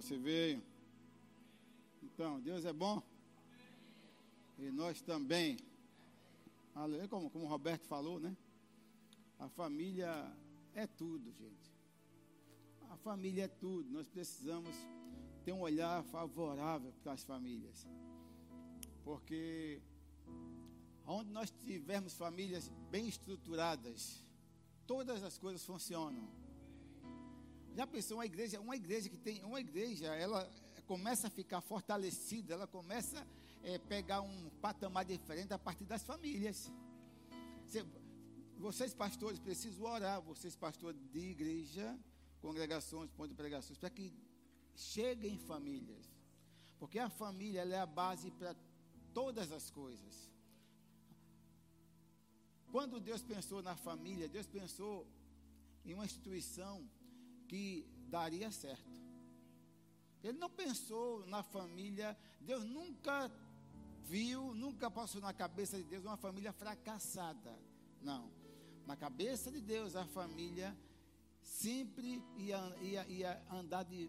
você veio. Então, Deus é bom. E nós também. Como, como o Roberto falou, né? A família é tudo, gente. A família é tudo. Nós precisamos ter um olhar favorável para as famílias. Porque onde nós tivermos famílias bem estruturadas, todas as coisas funcionam. Já pensou uma igreja, uma igreja que tem, uma igreja, ela começa a ficar fortalecida, ela começa a é, pegar um patamar diferente a partir das famílias. Vocês pastores precisam orar, vocês pastores de igreja, congregações, pontos de pregações, para que cheguem famílias. Porque a família é a base para todas as coisas. Quando Deus pensou na família, Deus pensou em uma instituição que daria certo. Ele não pensou na família, Deus nunca viu, nunca passou na cabeça de Deus uma família fracassada. Não. Na cabeça de Deus, a família sempre ia, ia, ia andar de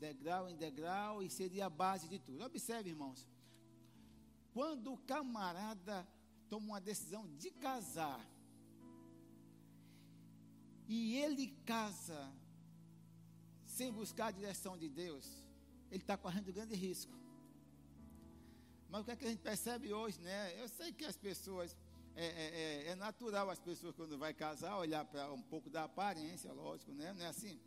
degrau em degrau e seria a base de tudo. Observe, irmãos. Quando o camarada toma uma decisão de casar, e ele casa sem buscar a direção de Deus, ele está correndo grande risco. Mas o que, é que a gente percebe hoje, né? Eu sei que as pessoas, é, é, é, é natural as pessoas quando vai casar olhar para um pouco da aparência, lógico, né? Não é assim?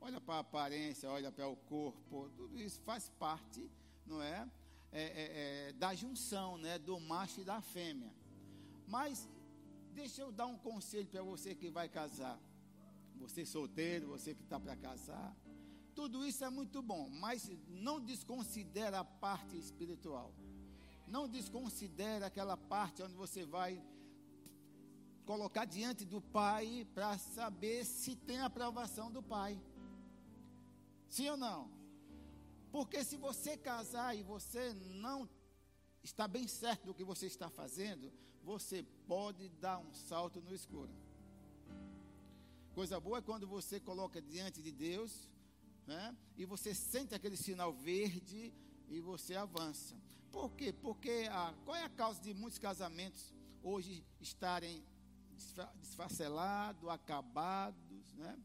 Olha para a aparência, olha para o corpo, tudo isso faz parte, não é? é, é, é da junção, né? Do macho e da fêmea. Mas deixa eu dar um conselho para você que vai casar. Você solteiro, você que está para casar. Tudo isso é muito bom, mas não desconsidera a parte espiritual. Não desconsidera aquela parte onde você vai colocar diante do pai para saber se tem aprovação do pai. Sim ou não? Porque se você casar e você não está bem certo do que você está fazendo, você pode dar um salto no escuro. Coisa boa é quando você coloca diante de Deus, né? E você sente aquele sinal verde e você avança. Por quê? Porque a, qual é a causa de muitos casamentos hoje estarem desfacelados, acabados, né?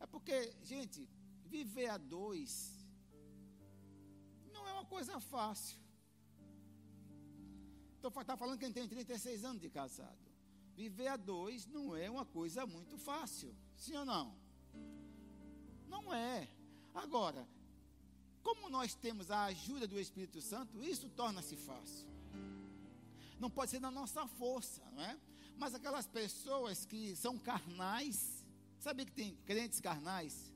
É porque, gente, viver a dois não é uma coisa fácil. Estou tá falando que ele tem 36 anos de casado. Viver a dois não é uma coisa muito fácil. Sim ou não? Não é. Agora, como nós temos a ajuda do Espírito Santo, isso torna-se fácil. Não pode ser na nossa força, não é? Mas aquelas pessoas que são carnais, sabe que tem crentes carnais?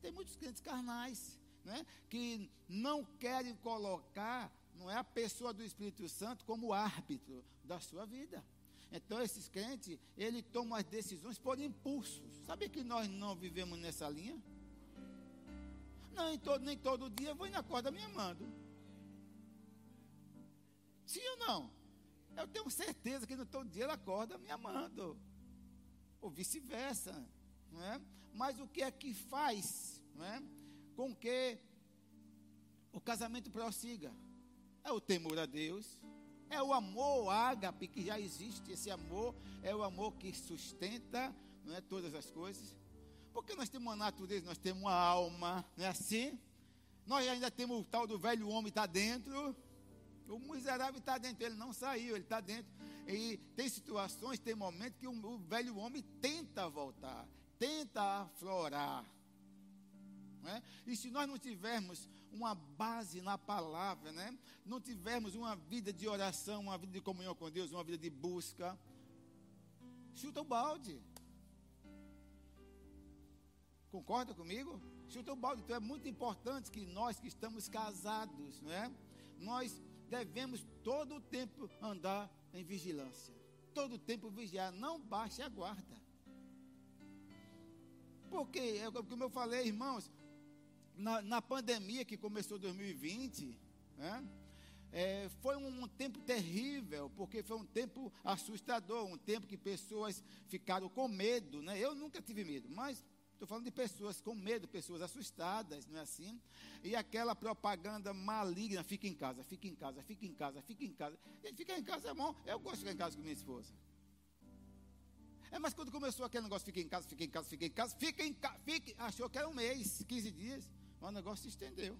Tem muitos crentes carnais, né? que não querem colocar não é a pessoa do Espírito Santo como árbitro da sua vida. Então esses crentes, ele toma as decisões por impulsos. Sabe que nós não vivemos nessa linha? Não, em todo, nem todo dia eu vou na corda me amando. Sim ou não? Eu tenho certeza que no todo dia ela acorda me amando. Ou vice-versa. Não é? Mas o que é que faz não é? com que o casamento prossiga? é o temor a Deus, é o amor ágape que já existe. Esse amor é o amor que sustenta não é, todas as coisas. Porque nós temos uma natureza, nós temos uma alma, não é assim? Nós ainda temos o tal do velho homem está dentro. O miserável está dentro, ele não saiu, ele está dentro. E tem situações, tem momentos que o, o velho homem tenta voltar, tenta aflorar. É? E se nós não tivermos uma base na palavra, né? não tivermos uma vida de oração, uma vida de comunhão com Deus, uma vida de busca, chuta o balde. Concorda comigo? Chuta o balde. Então é muito importante que nós que estamos casados, né? nós devemos todo o tempo andar em vigilância. Todo o tempo vigiar, não baixe a guarda. Porque, é como eu falei, irmãos, na, na pandemia que começou em 2020, né? É, foi um, um, tempo terrível, porque foi um tempo assustador, um tempo que pessoas ficaram com medo, né? Eu nunca tive medo, mas Estou falando de pessoas com medo, pessoas assustadas, não é assim? E aquela propaganda maligna, fica em casa, fica em casa, fica em casa, fica em casa. E ficar em casa é bom. Eu gosto de ficar em casa com minha esposa. É, mas quando começou aquele negócio, fica em casa, fica em casa, fica em casa, fica em casa, fica, achou que era um mês, 15 dias, mas o negócio se estendeu.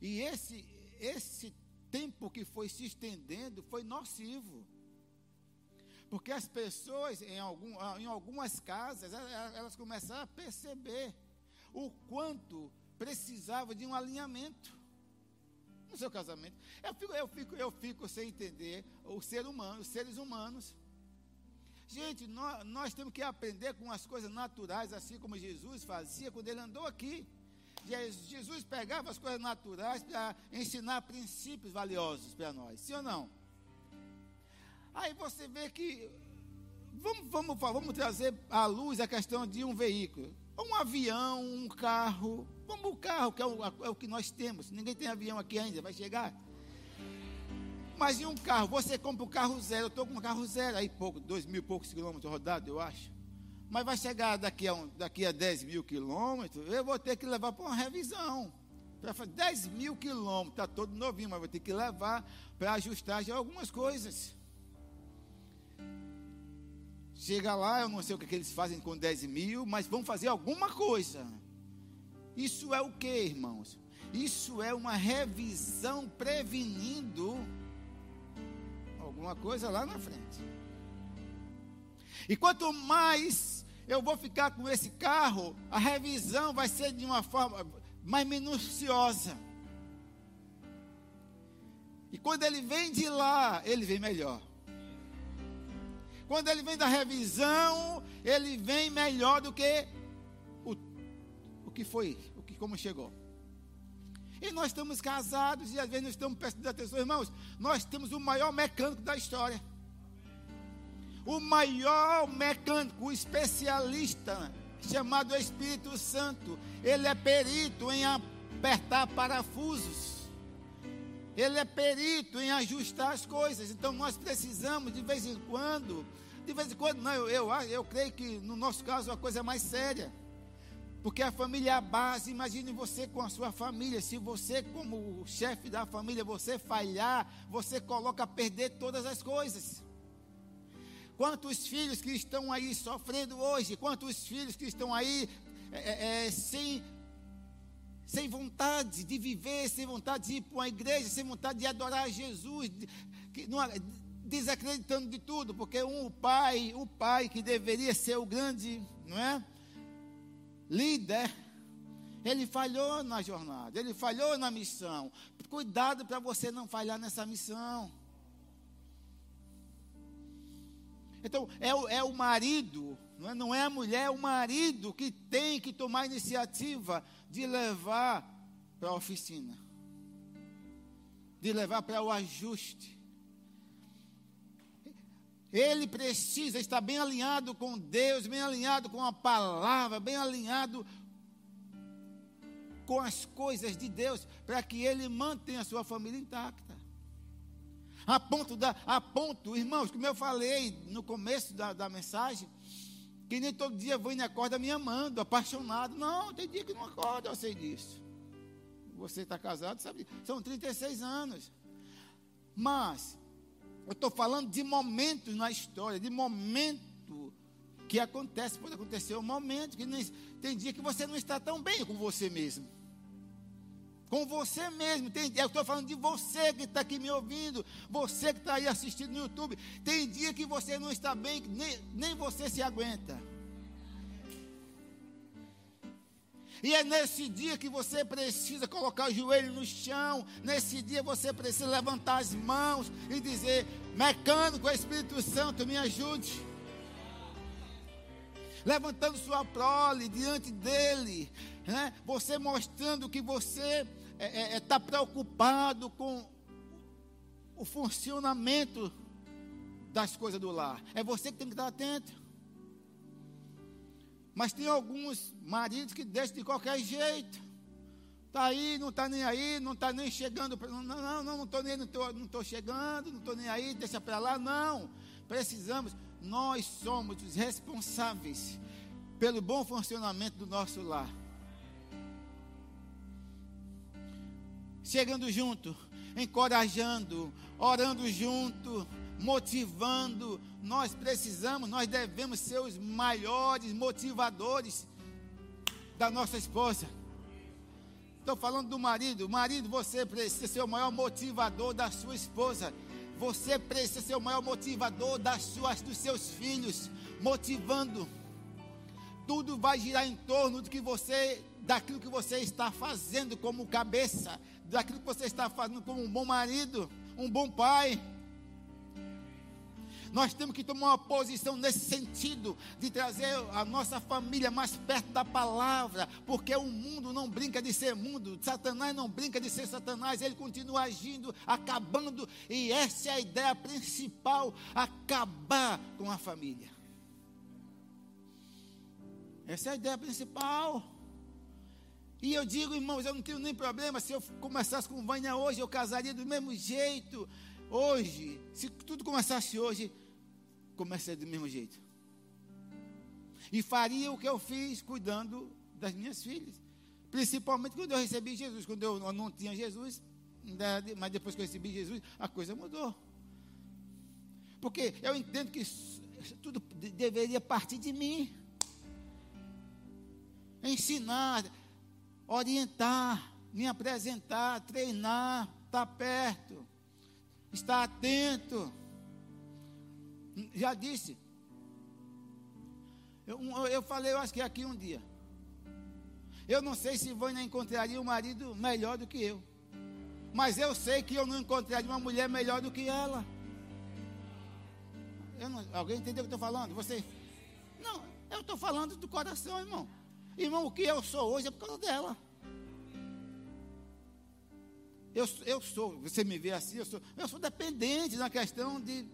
E esse, esse tempo que foi se estendendo foi nocivo. Porque as pessoas, em, algum, em algumas casas, elas começaram a perceber o quanto precisava de um alinhamento no seu casamento. Eu fico, eu fico, eu fico sem entender o ser humano, os seres humanos. Gente, nós, nós temos que aprender com as coisas naturais, assim como Jesus fazia quando ele andou aqui. Jesus pegava as coisas naturais para ensinar princípios valiosos para nós, sim ou não? Aí você vê que. Vamos, vamos, vamos trazer à luz a questão de um veículo. Um avião, um carro. Vamos o carro, que é o, é o que nós temos. Ninguém tem avião aqui ainda, vai chegar. Mas em um carro, você compra um carro zero. Eu estou com um carro zero, aí pouco, dois mil e poucos quilômetros rodados, eu acho. Mas vai chegar daqui a, um, daqui a 10 mil quilômetros, eu vou ter que levar para uma revisão. Para fazer 10 mil quilômetros, está todo novinho, mas vou ter que levar para ajustar já algumas coisas. Chega lá, eu não sei o que, que eles fazem com 10 mil, mas vão fazer alguma coisa. Isso é o que, irmãos? Isso é uma revisão prevenindo alguma coisa lá na frente. E quanto mais eu vou ficar com esse carro, a revisão vai ser de uma forma mais minuciosa. E quando ele vem de lá, ele vem melhor. Quando ele vem da revisão, ele vem melhor do que o, o que foi, o que como chegou. E nós estamos casados e às vezes não estamos prestando atenção, irmãos. Nós temos o maior mecânico da história. O maior mecânico, o especialista, chamado Espírito Santo. Ele é perito em apertar parafusos. Ele é perito em ajustar as coisas. Então nós precisamos, de vez em quando, de vez em quando, não, eu, eu, eu creio que no nosso caso a coisa é mais séria. Porque a família é a base. Imagine você com a sua família. Se você, como chefe da família, você falhar, você coloca a perder todas as coisas. Quantos filhos que estão aí sofrendo hoje? Quantos filhos que estão aí é, é, é sem sem vontade de viver, sem vontade de ir para uma igreja, sem vontade de adorar Jesus, que, não, desacreditando de tudo, porque um, o pai, o pai que deveria ser o grande, não é? Líder, ele falhou na jornada, ele falhou na missão. Cuidado para você não falhar nessa missão. Então, é é o marido, não é, não é a mulher, é o marido que tem que tomar iniciativa de levar para a oficina, de levar para o ajuste. Ele precisa estar bem alinhado com Deus, bem alinhado com a palavra, bem alinhado com as coisas de Deus, para que ele mantenha a sua família intacta. A ponto, da, a ponto, irmãos, como eu falei no começo da, da mensagem, que nem todo dia vou e acorda me amando, apaixonado. Não, tem dia que não acorda, eu sei disso. Você está casado, sabe? São 36 anos. Mas, eu estou falando de momentos na história, de momento que acontece, pode acontecer um momento que nem, tem dia que você não está tão bem com você mesmo. Com você mesmo. Tem, eu estou falando de você que está aqui me ouvindo, você que está aí assistindo no YouTube. Tem dia que você não está bem, nem, nem você se aguenta. E é nesse dia que você precisa colocar o joelho no chão. Nesse dia você precisa levantar as mãos e dizer: Mecânico, Espírito Santo, me ajude. Levantando sua prole diante dele, né? você mostrando que você é, é, é tá preocupado com o funcionamento das coisas do lar. É você que tem que estar atento. Mas tem alguns maridos que deixam de qualquer jeito. Está aí, não está nem aí, não está nem chegando. Não, não, não, não estou nem, não estou não tô chegando, não estou nem aí, deixa para lá. Não. Precisamos, nós somos os responsáveis pelo bom funcionamento do nosso lar. Chegando junto, encorajando, orando junto, motivando. Nós precisamos, nós devemos ser os maiores motivadores da nossa esposa. Estou falando do marido. Marido, você precisa ser o maior motivador da sua esposa. Você precisa ser o maior motivador das suas, dos seus filhos, motivando. Tudo vai girar em torno do que você, daquilo que você está fazendo como cabeça, daquilo que você está fazendo como um bom marido, um bom pai. Nós temos que tomar uma posição nesse sentido, de trazer a nossa família mais perto da palavra, porque o mundo não brinca de ser mundo, Satanás não brinca de ser Satanás, ele continua agindo, acabando, e essa é a ideia principal: acabar com a família. Essa é a ideia principal. E eu digo, irmãos, eu não tenho nem problema se eu começasse com Vânia hoje, eu casaria do mesmo jeito hoje, se tudo começasse hoje, começaria do mesmo jeito. E faria o que eu fiz cuidando das minhas filhas. Principalmente quando eu recebi Jesus. Quando eu não tinha Jesus, mas depois que eu recebi Jesus, a coisa mudou. Porque eu entendo que tudo deveria partir de mim. Ensinar, orientar, me apresentar, treinar, estar perto está atento. Já disse. Eu, eu falei, eu acho que aqui um dia. Eu não sei se Vânia encontraria um marido melhor do que eu. Mas eu sei que eu não encontraria uma mulher melhor do que ela. Não, alguém entendeu o que eu estou falando? Você? Não, eu estou falando do coração, irmão. Irmão, o que eu sou hoje é por causa dela. Eu, eu sou, você me vê assim, eu sou, eu sou dependente na questão de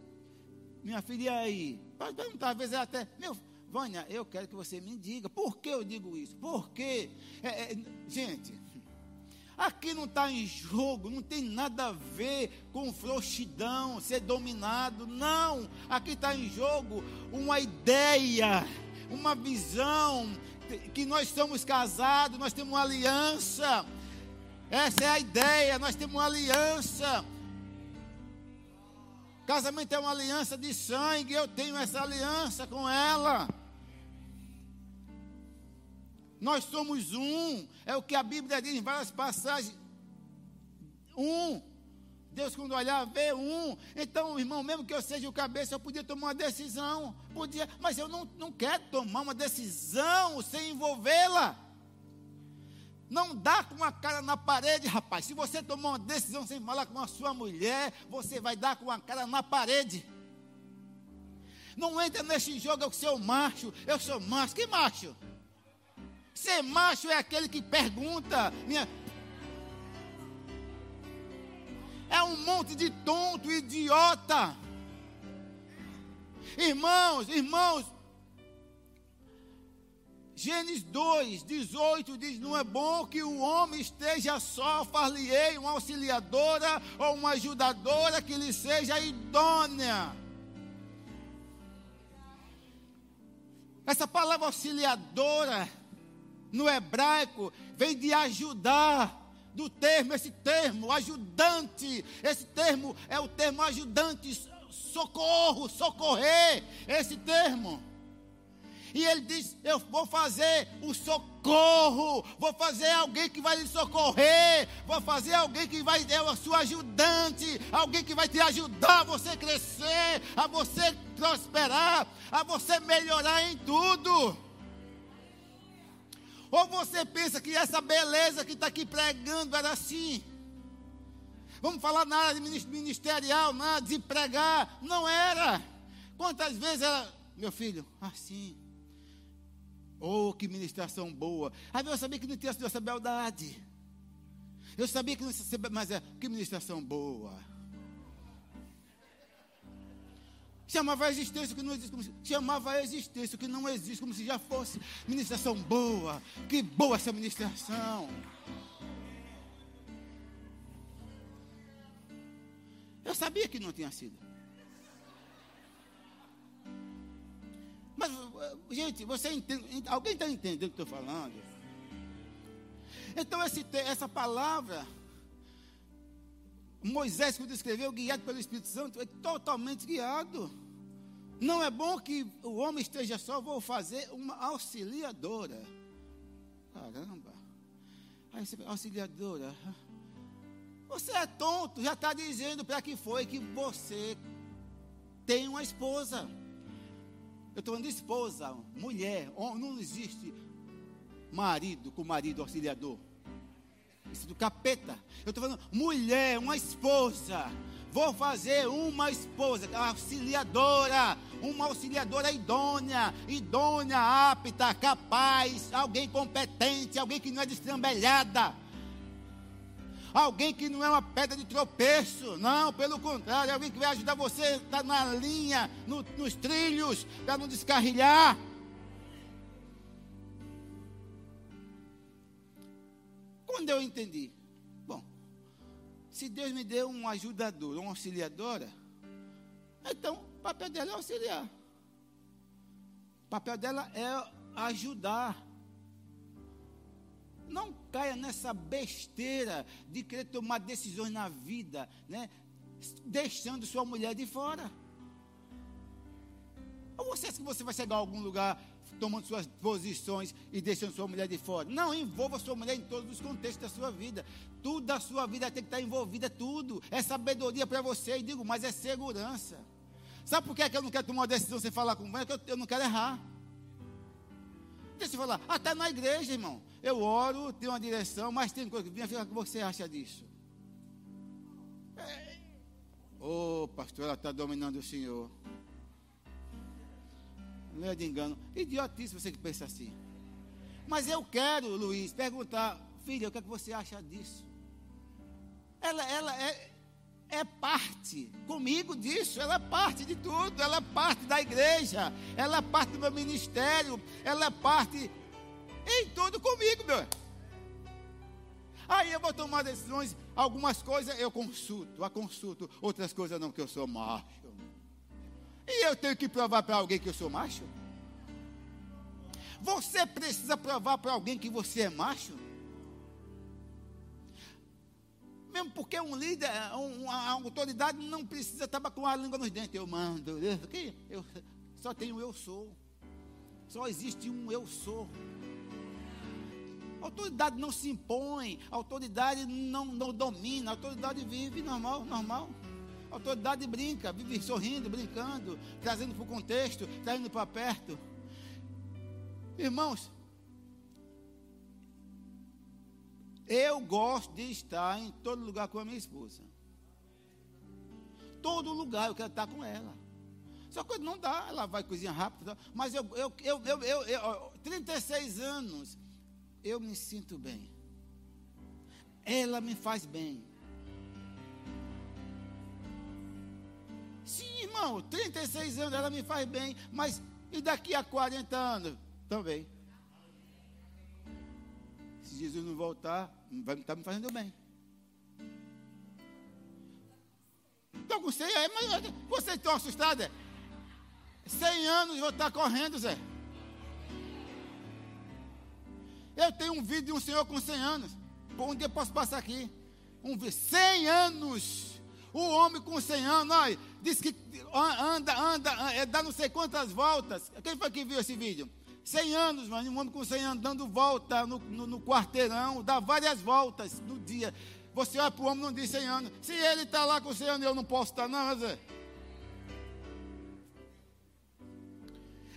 minha filha aí. Pode perguntar, às vezes é até, meu, Vânia, eu quero que você me diga, por que eu digo isso? Porque, é, é, gente, aqui não está em jogo, não tem nada a ver com frouxidão, ser dominado, não. Aqui está em jogo uma ideia, uma visão, que nós somos casados, nós temos uma aliança essa é a ideia. Nós temos uma aliança. Casamento é uma aliança de sangue. Eu tenho essa aliança com ela. Nós somos um. É o que a Bíblia diz em várias passagens. Um. Deus, quando olhar, vê um. Então, irmão, mesmo que eu seja o cabeça, eu podia tomar uma decisão. Podia, mas eu não, não quero tomar uma decisão sem envolvê-la. Não dá com a cara na parede, rapaz. Se você tomar uma decisão sem falar com a sua mulher, você vai dar com a cara na parede. Não entra nesse jogo, eu sou macho, eu sou macho. Que macho? Ser macho é aquele que pergunta. Minha... Um monte de tonto, idiota. Irmãos, irmãos, Gênesis 2, 18 diz: Não é bom que o homem esteja só, far-lhe-ei uma auxiliadora ou uma ajudadora que lhe seja idônea. Essa palavra auxiliadora, no hebraico, vem de ajudar, do termo, esse termo, ajudante. Esse termo é o termo ajudante, socorro, socorrer, esse termo. E ele diz: Eu vou fazer o socorro, vou fazer alguém que vai lhe socorrer, vou fazer alguém que vai ser a sua ajudante, alguém que vai te ajudar a você crescer, a você prosperar, a você melhorar em tudo. Ou você pensa que essa beleza que está aqui pregando era assim? Vamos falar na área ministerial, nada de pregar. Não era. Quantas vezes era, meu filho, assim. Oh, que ministração boa. Aí eu sabia que não tinha essa beldade. Eu sabia que não tinha, mas é, que ministração boa. Chamava a existência que não existe, como se, chamava a existência que não existe, como se já fosse ministração boa. Que boa essa ministração. Eu sabia que não tinha sido. Mas, gente, você entende, alguém está entendendo o que eu estou falando? Então, esse, essa palavra, Moisés, quando escreveu, guiado pelo Espírito Santo, é totalmente guiado. Não é bom que o homem esteja só, vou fazer uma auxiliadora. Caramba. Aí você auxiliadora. Você é tonto, já está dizendo para que foi que você tem uma esposa. Eu estou falando de esposa, mulher, não existe marido com marido auxiliador. Isso é do capeta. Eu estou falando mulher, uma esposa. Vou fazer uma esposa auxiliadora, uma auxiliadora idônea, idônea, apta, capaz, alguém competente, alguém que não é destrambelhada alguém que não é uma pedra de tropeço, não, pelo contrário, alguém que vai ajudar você a estar na linha, no, nos trilhos, para não descarrilhar. Quando eu entendi, se Deus me deu um ajudador, uma auxiliadora, então o papel dela é auxiliar. O papel dela é ajudar. Não caia nessa besteira de querer tomar decisões na vida, né? Deixando sua mulher de fora. Ou você acha que você vai chegar a algum lugar tomando suas posições e deixando sua mulher de fora? Não, envolva sua mulher em todos os contextos da sua vida. Tudo da sua vida tem que estar envolvida, tudo. É sabedoria para você, e digo, mas é segurança. Sabe por que, é que eu não quero tomar uma decisão sem falar com você? É eu, não quero errar. Deixa eu falar, até na igreja, irmão. Eu oro, tenho uma direção, mas tem coisa que vem, o que você acha disso? É. Ô, oh, pastor, ela está dominando o Senhor. Não é de engano. Idiotice você que pensa assim. Mas eu quero, Luiz, perguntar, filha, o que, é que você acha disso? Ela, ela é, é parte comigo disso, ela é parte de tudo, ela é parte da igreja, ela é parte do meu ministério, ela é parte em tudo comigo, meu. Aí eu vou tomar decisões, algumas coisas eu consulto, a consulto, outras coisas não, que eu sou macho. E eu tenho que provar para alguém que eu sou macho? Você precisa provar para alguém que você é macho? Mesmo porque um líder, uma autoridade não precisa estar com a língua nos dentes. Eu mando, eu, eu, só tenho eu sou. Só existe um eu sou. A autoridade não se impõe, autoridade não, não domina, autoridade vive normal, normal. A autoridade brinca, vive sorrindo, brincando, trazendo para o contexto, trazendo para perto. Irmãos, eu gosto de estar em todo lugar com a minha esposa. Todo lugar eu quero estar com ela. Só que não dá, ela vai cozinhar rápido. Mas eu, eu, eu, eu, eu, eu 36 anos, eu me sinto bem. Ela me faz bem. Sim, irmão, 36 anos ela me faz bem, mas e daqui a 40 anos? Também. Se Jesus não voltar, vai estar tá me fazendo bem. Estou com 100 aí, mas vocês estão assustados? 100 anos vou estar correndo, Zé. Eu tenho um vídeo de um senhor com 100 anos. Um dia posso passar aqui. Um 100 anos. O homem com 100 anos, olha, diz que anda, anda, é, dá não sei quantas voltas. Quem foi que viu esse vídeo? 100 anos, mano, um homem com 100 anos dando volta no, no, no quarteirão, dá várias voltas no dia. Você olha para o homem não diz 100 anos. Se ele está lá com 100 anos, eu não posso estar, não, Zé.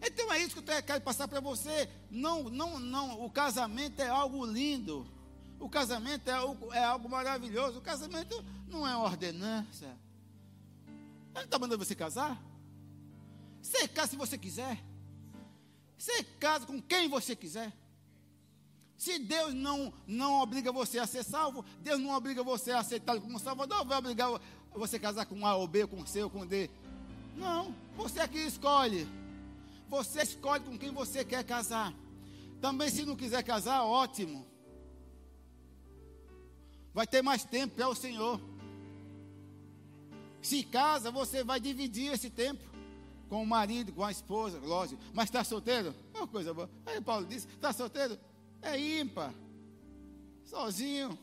Então é isso que eu quero passar para você. Não, não, não. O casamento é algo lindo. O casamento é algo, é algo maravilhoso. O casamento não é ordenança. Ele está mandando você casar? Você casa se você quiser. Você casa com quem você quiser. Se Deus não, não obriga você a ser salvo, Deus não obriga você a aceitar como salvador, vai obrigar você a casar com A ou B, com C ou com D. Não, você é que escolhe. Você escolhe com quem você quer casar. Também, se não quiser casar, ótimo. Vai ter mais tempo para o Senhor. Se casa, você vai dividir esse tempo. com o marido, com a esposa, lógico. Mas está solteiro? É uma coisa boa. Aí Paulo disse: está solteiro? É ímpar. Sozinho.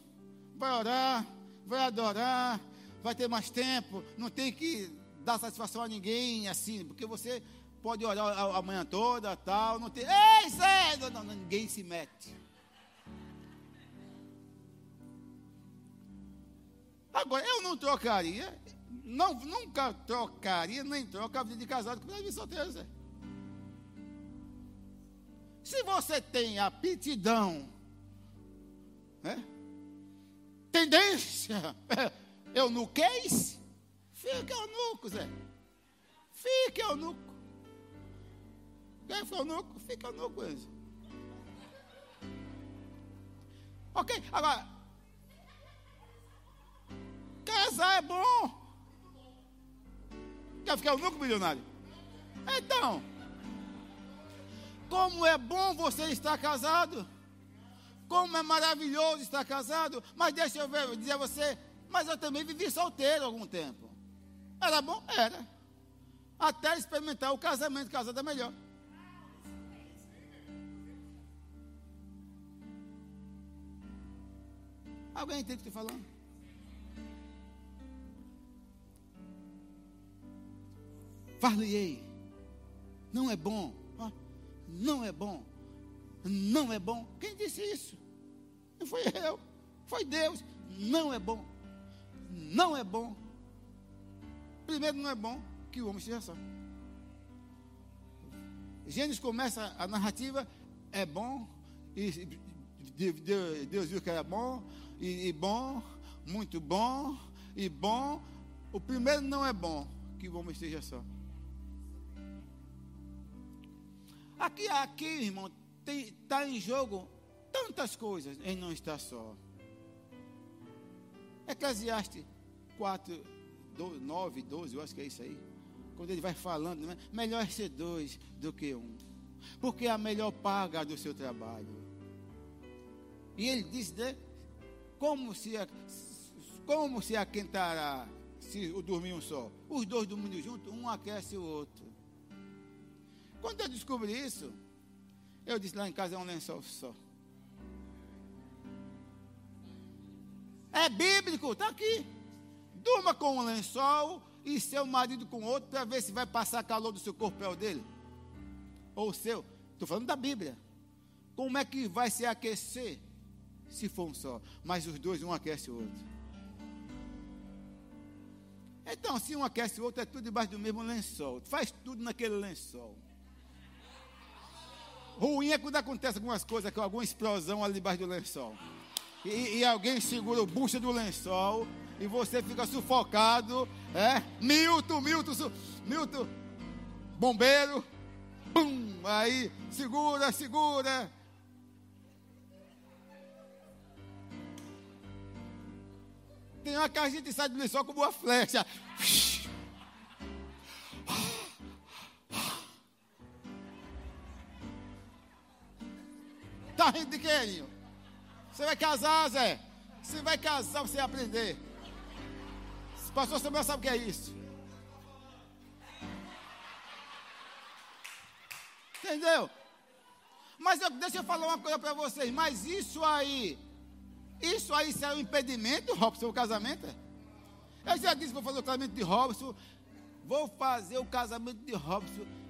Vai orar, vai adorar, vai ter mais tempo. Não tem que dar satisfação a ninguém, assim, porque você pode orar a, manhã toda, tal. Não tem. Ei, cedo! Não, não, ninguém se mete. Agora, eu não trocaria não, nunca trocaria, nem troca a vida de casado com a vida de solteiro, Zé. Se você tem aptidão, né? tendência, eu no queis, fique eunuco, Zé. Fique eunuco. Quem foi eunuco? Fica eunuco, Zé. Ok? Agora, casar é bom. Quer ficar o milionário? Então, como é bom você estar casado. Como é maravilhoso estar casado. Mas deixa eu ver, dizer a você, mas eu também vivi solteiro algum tempo. Era bom? Era. Até experimentar o casamento, casado é melhor. Alguém entende o que estou falando? Far-lhe-ei. Não é bom. Não é bom. Não é bom. Quem disse isso? Não foi eu. Foi Deus. Não é bom. Não é bom. Primeiro, não é bom que o homem seja só. Gênesis começa a narrativa, é bom, e Deus viu que era bom, e, e bom, muito bom, e bom. O primeiro não é bom que o homem esteja só. Aqui, aqui, irmão, está em jogo tantas coisas em não estar só. Eclesiastes 4, 9, 12, eu acho que é isso aí. Quando ele vai falando, né? melhor é ser dois do que um. Porque é a melhor paga do seu trabalho. E ele diz, né? Como se, como se aquentará se dormir um só? Os dois dormindo juntos, um aquece o outro. Quando eu descobri isso, eu disse lá em casa é um lençol só. É bíblico, está aqui. Durma com um lençol e seu marido com outro para ver se vai passar calor do seu corpo é o dele. Ou o seu. Estou falando da Bíblia. Como é que vai se aquecer se for um só? Mas os dois, um aquece o outro. Então, se um aquece o outro, é tudo debaixo do mesmo lençol. Faz tudo naquele lençol. Ruim é quando acontece algumas coisas, com alguma explosão ali debaixo do lençol. E, e, alguém segura o bucha do lençol e você fica sufocado. É? Milton, Milton, su, Milton, bombeiro. Pum, aí, segura, segura. Tem uma que a gente sai do lençol como uma flecha. Tá rindo de quê, Você vai casar, Zé? Você vai casar, você vai aprender. Pastor Samuel sabe o que é isso. Entendeu? Mas eu, deixa eu falar uma coisa para vocês. Mas isso aí, isso aí será um impedimento, Robson, o casamento? Eu já disse que vou fazer o casamento de Robson. Vou fazer o casamento de Robson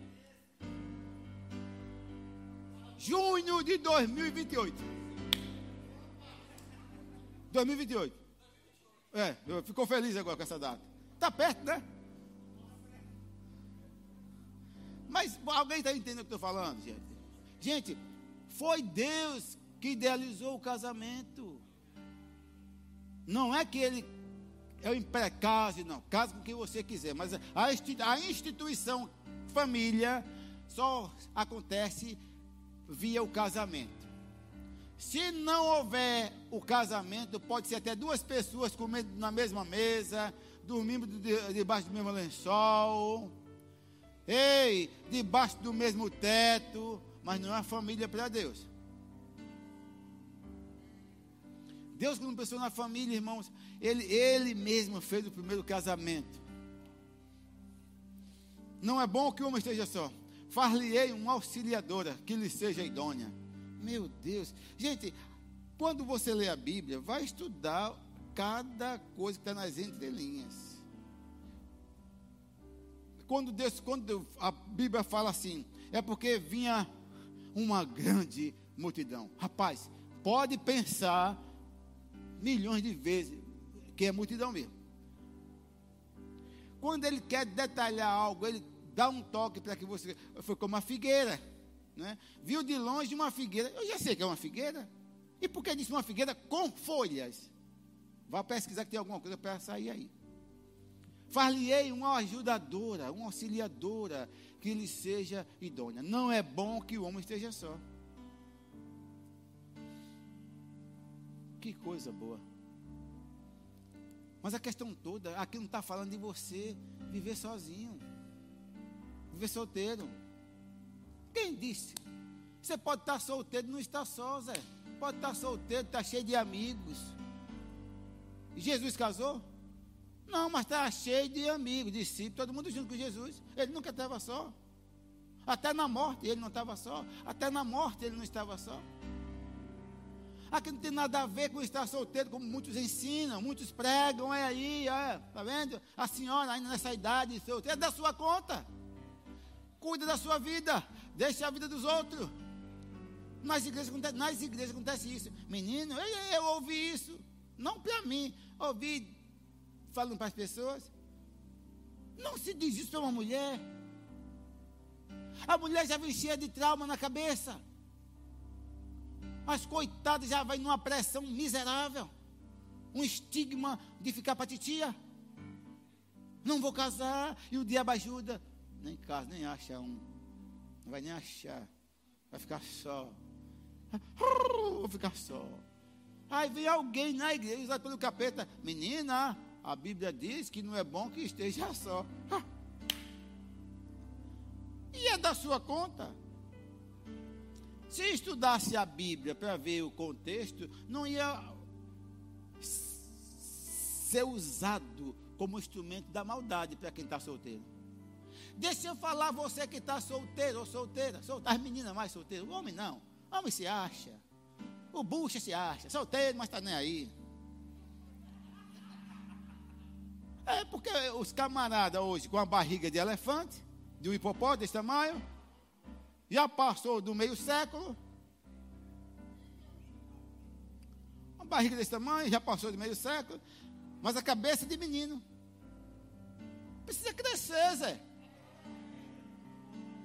junho de 2028. 2028. É, ficou feliz agora com essa data. Está perto, né? Mas alguém está entendendo o que estou falando, gente? Gente, foi Deus que idealizou o casamento. Não é que ele é o imprecase, não. Case com quem você quiser. Mas a instituição família só acontece via o casamento. Se não houver o casamento, pode ser até duas pessoas comendo na mesma mesa, dormindo debaixo do mesmo lençol, ei, debaixo do mesmo teto, mas não é família para Deus. Deus, quando pensou na família, irmãos, ele, ele mesmo fez o primeiro casamento. Não é bom que o homem esteja só. Far-lhe-ei uma auxiliadora que lhe seja idônea. Meu Deus. Gente, quando você lê a Bíblia, vai estudar cada coisa que está nas entrelinhas. Quando, Deus, quando a Bíblia fala assim, é porque vinha uma grande multidão. Rapaz, pode pensar milhões de vezes que é multidão mesmo. Quando ele quer detalhar algo, ele dá um toque para que você. Foi como uma figueira. Né? Viu de longe uma figueira. Eu já sei que é uma figueira. E por que disse uma figueira com folhas? Vá pesquisar que tem alguma coisa para sair aí. Far-lhe-ei uma ajudadora, uma auxiliadora, que lhe seja idônea. Não é bom que o homem esteja só. Que coisa boa. Mas a questão toda, aqui não está falando de você viver sozinho, viver solteiro. Quem disse? Você pode estar solteiro e não estar só, Zé. Pode estar solteiro, está cheio de amigos. Jesus casou? Não, mas está cheio de amigos, discípulos, todo mundo junto com Jesus. Ele nunca estava só. Até na morte ele não estava só. Até na morte ele não estava só. Aqui não tem nada a ver com estar solteiro, como muitos ensinam, muitos pregam, é aí, é, tá vendo? A senhora ainda nessa idade, solteira, é da sua conta. Cuida da sua vida, deixa a vida dos outros. Nas igrejas, nas igrejas acontece isso. Menino, eu, eu ouvi isso. Não para mim. Ouvi falando para as pessoas. Não se diz isso para uma mulher. A mulher já vem cheia de trauma na cabeça. Mas coitada já vai numa pressão miserável. Um estigma de ficar para titia. Não vou casar. E o diabo ajuda. Nem casa, nem acha um. Não vai nem achar. Vai ficar só. Vou ficar só. Aí vem alguém na igreja usado pelo capeta. Menina, a Bíblia diz que não é bom que esteja só. E é da sua conta. Se estudasse a Bíblia para ver o contexto, não ia ser usado como instrumento da maldade para quem está solteiro. Deixa eu falar você que está solteiro ou solteira, as meninas mais solteiras, o homem não, o homem se acha, o bucha se acha, solteiro, mas está nem aí. É porque os camaradas hoje com a barriga de elefante, de um hipopótamo desse tamanho, já passou do meio século. Uma barriga desse tamanho, já passou do meio século. Mas a cabeça de menino. Precisa crescer, Zé.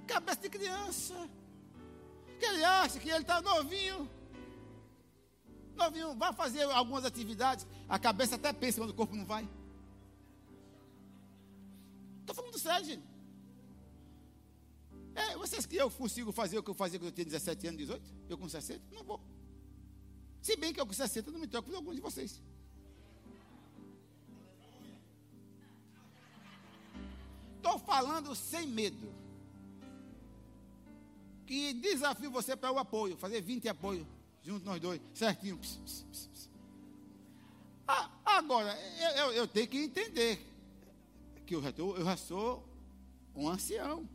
Cabeça de criança. Que ele acha que ele está novinho. Novinho, vai fazer algumas atividades. A cabeça até pensa quando o corpo não vai. Estou falando sério, gente. É, vocês que eu consigo fazer o que eu fazia quando eu tinha 17 anos, 18? Eu com 60? Não vou. Se bem que eu com 60 não me troco por alguns de vocês. Estou falando sem medo. Que desafio você para o apoio, fazer 20 apoio, junto nós dois, certinho. Pss, pss, pss. Ah, agora, eu, eu, eu, tenho que entender que eu já, tô, eu já sou um ancião.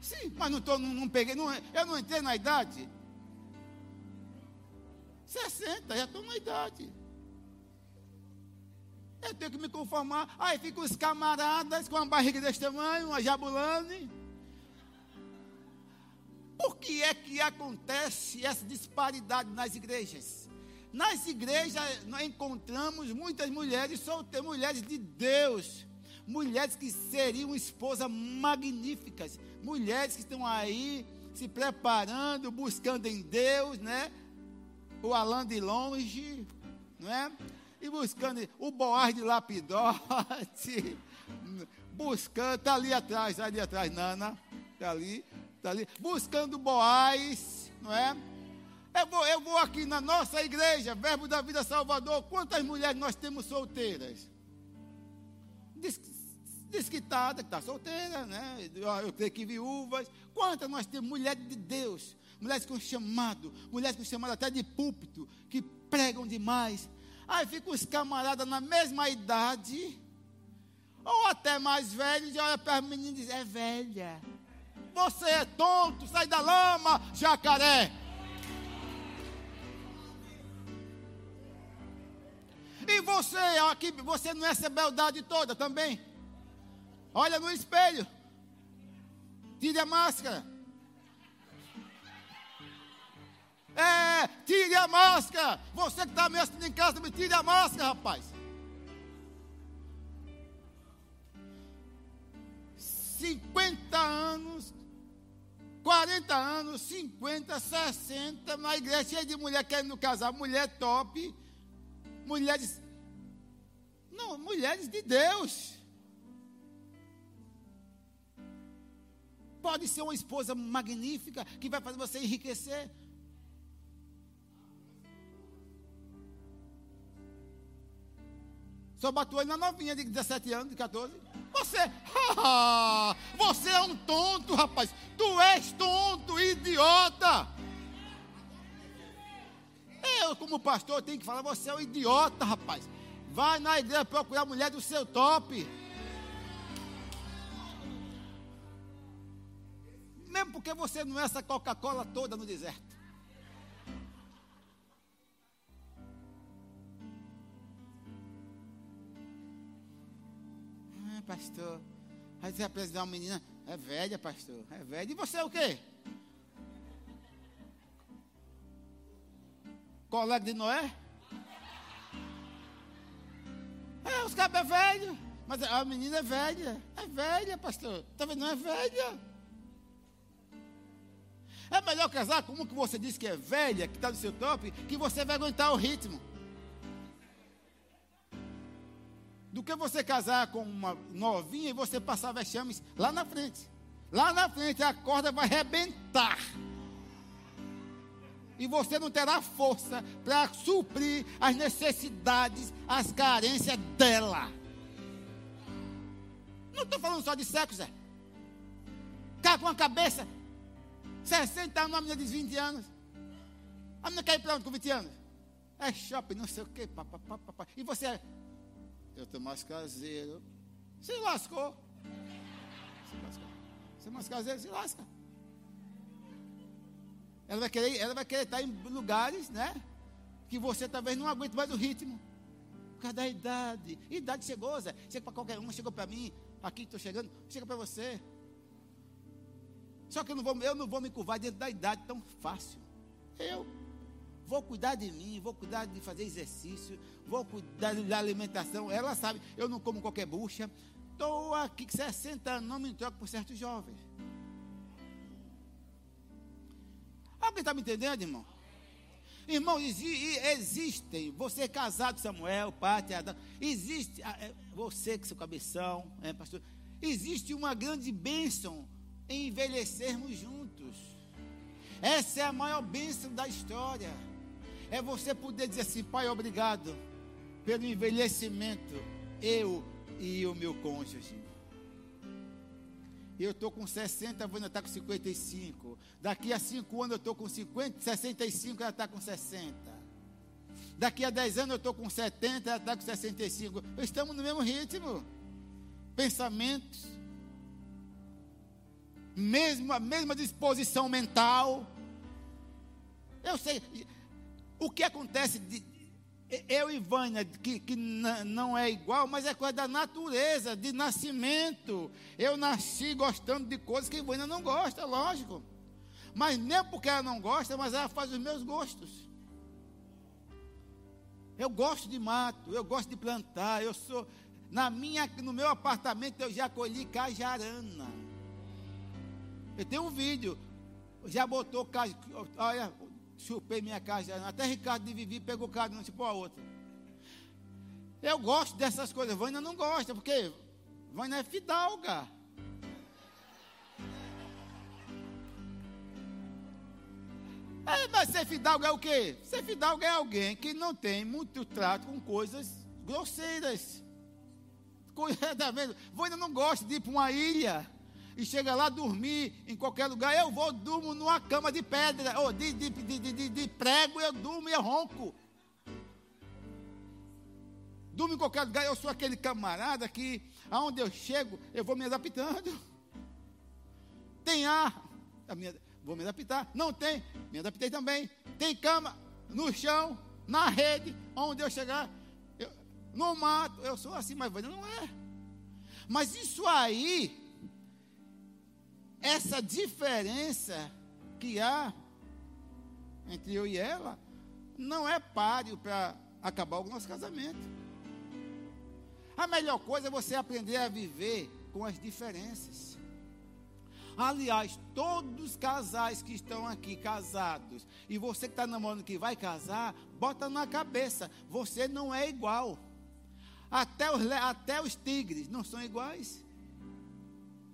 Sim, mas não, tô, não, não peguei, não, eu não entrei na idade. 60, já estou na idade. Eu tenho que me conformar. Aí ficam os camaradas com a barriga desse tamanho, uma jabulane. Por que é que acontece essa disparidade nas igrejas? Nas igrejas nós encontramos muitas mulheres solteiras, mulheres de Deus, mulheres que seriam esposas magníficas, mulheres que estão aí se preparando, buscando em Deus, né? O Alain de longe, não é? E buscando o Boaz de Lapidote, buscando, está ali atrás, ali atrás, Nana, está ali, ali, buscando Boaz, não é? Eu vou, eu vou aqui na nossa igreja, Verbo da Vida Salvador, quantas mulheres nós temos solteiras? Diz, desquitada, que está solteira, né? Eu creio que viúvas. Quantas nós temos mulheres de Deus, mulheres com chamado, mulheres com chamado até de púlpito, que pregam demais. Aí ficam os camaradas na mesma idade, ou até mais velhos, e olha para a menina e diz: É velha. Você é tonto, sai da lama, jacaré. E você, aqui, você não é essa beldade toda também. Olha no espelho. Tire a máscara. É, tire a máscara. Você que está me assistindo em casa, me tire a máscara, rapaz. 50 anos, 40 anos, 50, 60, na igreja cheia de mulher querendo casar, mulher top, mulheres, não, mulheres de Deus. Pode ser uma esposa magnífica que vai fazer você enriquecer. Só bateu na novinha de 17 anos, de 14. Você, você é um tonto, rapaz. Tu és tonto, idiota. Eu, como pastor, tenho que falar: você é um idiota, rapaz. Vai na igreja procurar a mulher do seu top. Mesmo porque você não é essa Coca-Cola toda no deserto. Pastor. Aí você apresentar uma menina, é velha, pastor, é velha. E você é o quê? Colega de Noé? É, os cabos é velho. Mas a menina é velha. É velha, pastor. Está vendo? Não é velha. É melhor casar com uma que você disse que é velha, que está no seu top, que você vai aguentar o ritmo. Do que você casar com uma novinha e você passar vexames lá na frente. Lá na frente a corda vai arrebentar. E você não terá força para suprir as necessidades, as carências dela. Não estou falando só de sexo, Zé. Cá com a cabeça. 60 anos, uma menina de 20 anos. A menina quer ir para onde com 20 anos? É shopping, não sei o quê. Pá, pá, pá, pá. E você é eu estou mais caseiro. Se lascou. Se lascou. Você é mais caseiro, se lasca. Ela vai querer, ela vai querer estar em lugares, né? Que você talvez não aguente mais o ritmo. Por causa da idade. Idade chegou, Zé. Chega para qualquer um, chegou para mim. Aqui estou chegando, chega para você. Só que eu não, vou, eu não vou me curvar dentro da idade tão fácil. Eu vou cuidar de mim, vou cuidar de fazer exercício, vou cuidar da alimentação. Ela sabe, eu não como qualquer bucha. Estou aqui 60 anos, não me troco por certos jovens. Alguém está me entendendo, irmão? Irmão, existem, você é casado, Samuel, Pátria, Adão, existe, ah, é, você com seu cabeção, é, pastor, existe uma grande bênção em envelhecermos juntos. Essa é a maior bênção da história é você poder dizer assim: Pai, obrigado pelo envelhecimento, eu e o meu cônjuge. Eu estou com 60, a Vânia está com 55. Daqui a 5 anos eu estou com 50, 65, ela está com 60. Daqui a 10 anos eu estou com 70, ela está com 65. Estamos no mesmo ritmo. Pensamentos. Mesmo, a mesma disposição mental. Eu sei, o que acontece de, eu e Vânia, que, que não é igual, mas é coisa da natureza, de nascimento. Eu nasci gostando de coisas que Vânia não gosta, lógico. Mas nem porque ela não gosta, mas ela faz os meus gostos. Eu gosto de mato, eu gosto de plantar, eu sou. Na minha, no meu apartamento eu já colhi cajarana. Eu tenho um vídeo. Já botou olha, chupei minha casa. Até Ricardo de Vivi pegou cada um, tipo a outra. Eu gosto dessas coisas. Vânia não gosta, porque Vânia é fidalga. É, mas ser fidalga é o quê? Ser fidalga é alguém que não tem muito trato com coisas grosseiras. Tá vendo? Vânia não gosta de ir para uma ilha e chega lá dormir em qualquer lugar, eu vou, durmo numa cama de pedra, ou de, de, de, de, prego, eu durmo e eu ronco. Durmo em qualquer lugar, eu sou aquele camarada que Aonde eu chego, eu vou me adaptando. Tem ar, vou me adaptar. Não tem, me adaptei também. Tem cama no chão, na rede, onde eu chegar, eu, no mato, eu sou assim, mas não é. Mas isso aí, essa diferença que há entre eu e ela, não é páreo para acabar o nosso casamento. A melhor coisa é você aprender a viver com as diferenças. Aliás, todos os casais que estão aqui casados, e você que está namorando que vai casar, bota na cabeça: você não é igual. Até os, até os tigres não são iguais.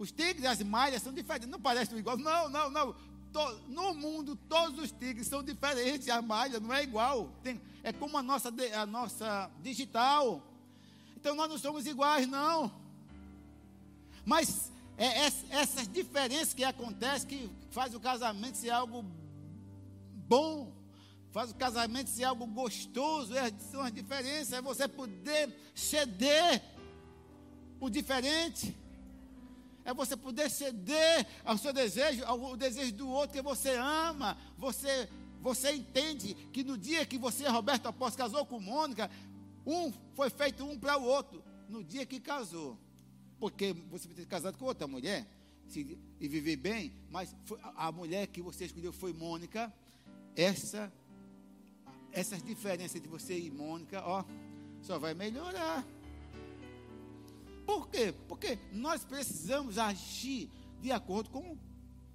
Os tigres, as malhas são diferentes. Não parecem igual. Não, não, não. no mundo, todos os tigres são diferentes. A malha não é igual. Tem, é como a nossa, a nossa digital. Então nós não somos iguais, não. Mas é, é essas diferenças que acontecem que faz o casamento ser algo bom, faz o casamento ser algo gostoso, é, são as diferenças, é você poder ceder o diferente. É você poder ceder ao seu desejo, ao desejo do outro que você ama. Você, você entende que no dia que você, Roberto Após, casou com Mônica, um foi feito um para o outro. No dia que casou. Porque você precisa ter casado com outra mulher se, e viver bem, mas foi, a mulher que você escolheu foi Mônica. Essa, essas diferenças entre você e Mônica, ó, só vai melhorar. Por quê? Porque nós precisamos agir de acordo com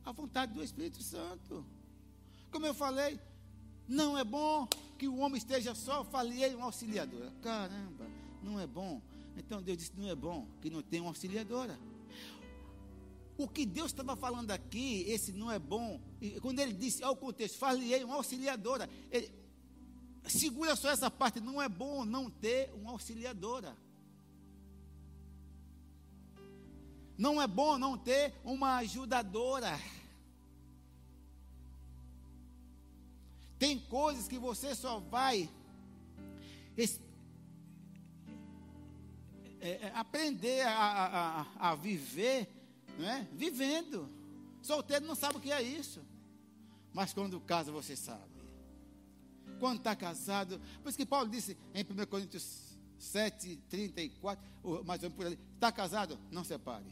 a vontade do Espírito Santo. Como eu falei, não é bom que o homem esteja só, falei uma auxiliadora. Caramba, não é bom então Deus disse: não é bom que não tenha uma auxiliadora. O que Deus estava falando aqui, esse não é bom. Quando ele disse ao contexto, falei uma auxiliadora. Ele, segura só essa parte, não é bom não ter uma auxiliadora. Não é bom não ter uma ajudadora. Tem coisas que você só vai é, é, aprender a, a, a viver, não é? Vivendo. Solteiro não sabe o que é isso. Mas quando casa, você sabe. Quando está casado, por isso que Paulo disse em 1 Coríntios 7, 34, ou mais ou menos por ali, está casado? Não separe.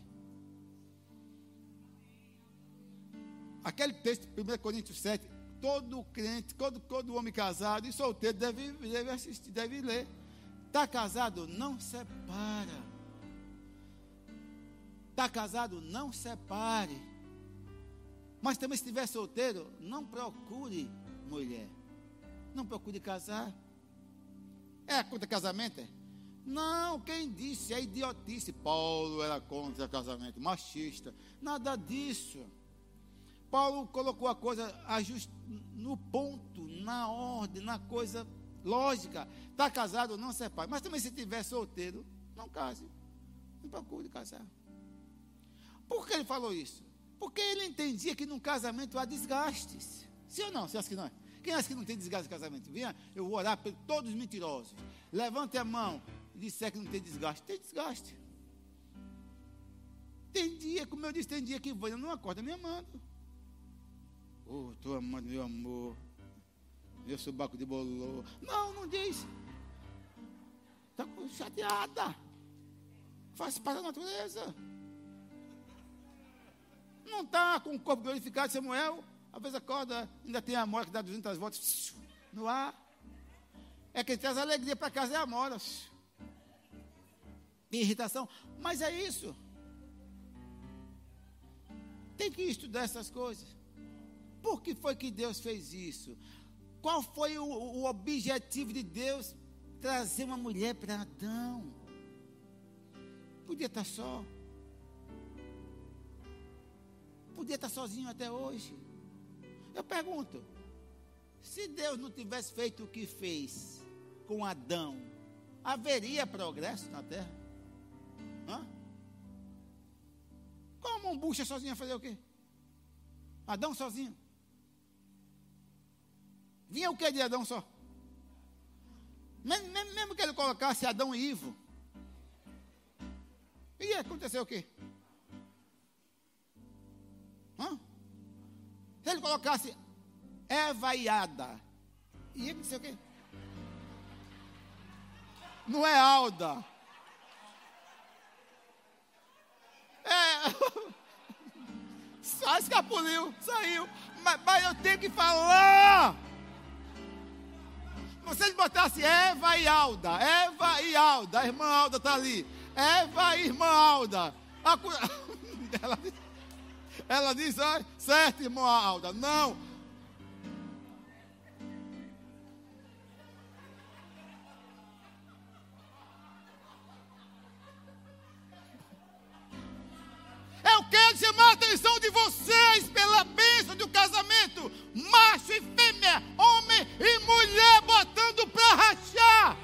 Aquele texto, 1 Coríntios 7, todo crente, todo, todo homem casado e solteiro deve, deve assistir, deve ler. Está casado? Não separa. Está casado? Não separe. Mas também se estiver solteiro, não procure mulher. Não procure casar. É contra casamento? É? Não, quem disse? É idiotice. Paulo era contra casamento, machista. Nada disso. Paulo colocou a coisa no ponto, na ordem, na coisa lógica. Está casado, não separe. Mas também se estiver solteiro, não case. Não procure casar. Por que ele falou isso? Porque ele entendia que num casamento há desgastes. Sim ou não? Você acha que não é? Quem acha que não tem desgaste no casamento? Venha, eu vou orar por todos os mentirosos. Levante a mão e disser que não tem desgaste. Tem desgaste. Tem dia, como eu disse, tem dia que eu não acorda me amando. Oh, estou amando meu amor meu subaco de bolô. Não, não diz. Está chateada. Faz parte da natureza. Não está com o corpo glorificado, Samuel. Às vezes acorda, ainda tem a mora que dá 200 voltas no ar. É quem traz alegria para casa é a mora. Tem irritação. Mas é isso. Tem que estudar essas coisas. Por que foi que Deus fez isso? Qual foi o, o objetivo de Deus trazer uma mulher para Adão? Podia estar só. Podia estar sozinho até hoje. Eu pergunto: se Deus não tivesse feito o que fez com Adão, haveria progresso na terra? Hã? Como um bucha sozinho fazer o quê? Adão sozinho. Vinha o que de Adão só? Mesmo, mesmo que ele colocasse Adão e Ivo. E aconteceu o quê? Hã? Se ele colocasse Eva e Ada, ia acontecer o quê? Não é Alda. É. Só escapuliu, saiu. Mas, mas eu tenho que falar. Se vocês botassem Eva e Alda, Eva e Alda, a irmã Alda está ali. Eva e irmã Alda. A, ela, ela diz, ah, certo, irmã Alda. Não, quero chamar a atenção de vocês pela bênção do casamento. Macho e fêmea, homem e mulher botando para rachar.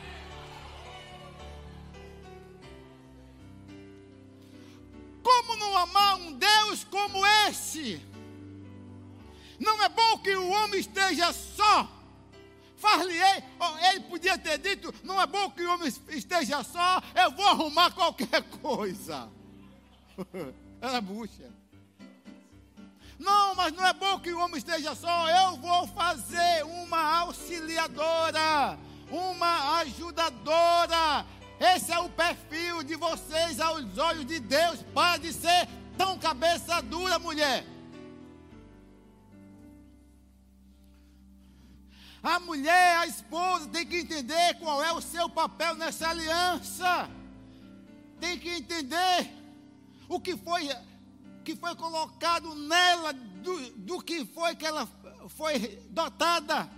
Como não amar um Deus como esse? Não é bom que o homem esteja só. Far-lhe-ei, ele podia ter dito: não é bom que o homem esteja só, eu vou arrumar qualquer coisa. Ela bucha. Não, mas não é bom que o homem esteja só. Eu vou fazer uma auxiliadora, uma ajudadora. Esse é o perfil de vocês aos olhos de Deus. Para de ser tão cabeça dura, mulher. A mulher, a esposa, tem que entender qual é o seu papel nessa aliança. Tem que entender o que foi, que foi colocado nela, do, do que foi que ela foi dotada.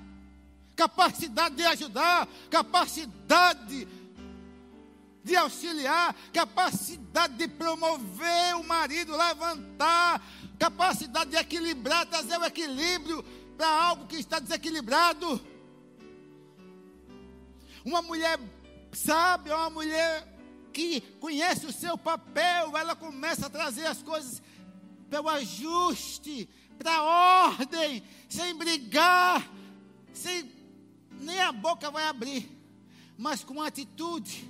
Capacidade de ajudar, capacidade de auxiliar, capacidade de promover o marido, levantar, capacidade de equilibrar, trazer o equilíbrio para algo que está desequilibrado. Uma mulher sábia, uma mulher que conhece o seu papel, ela começa a trazer as coisas para o ajuste, para a ordem, sem brigar, sem nem a boca vai abrir, mas com atitude,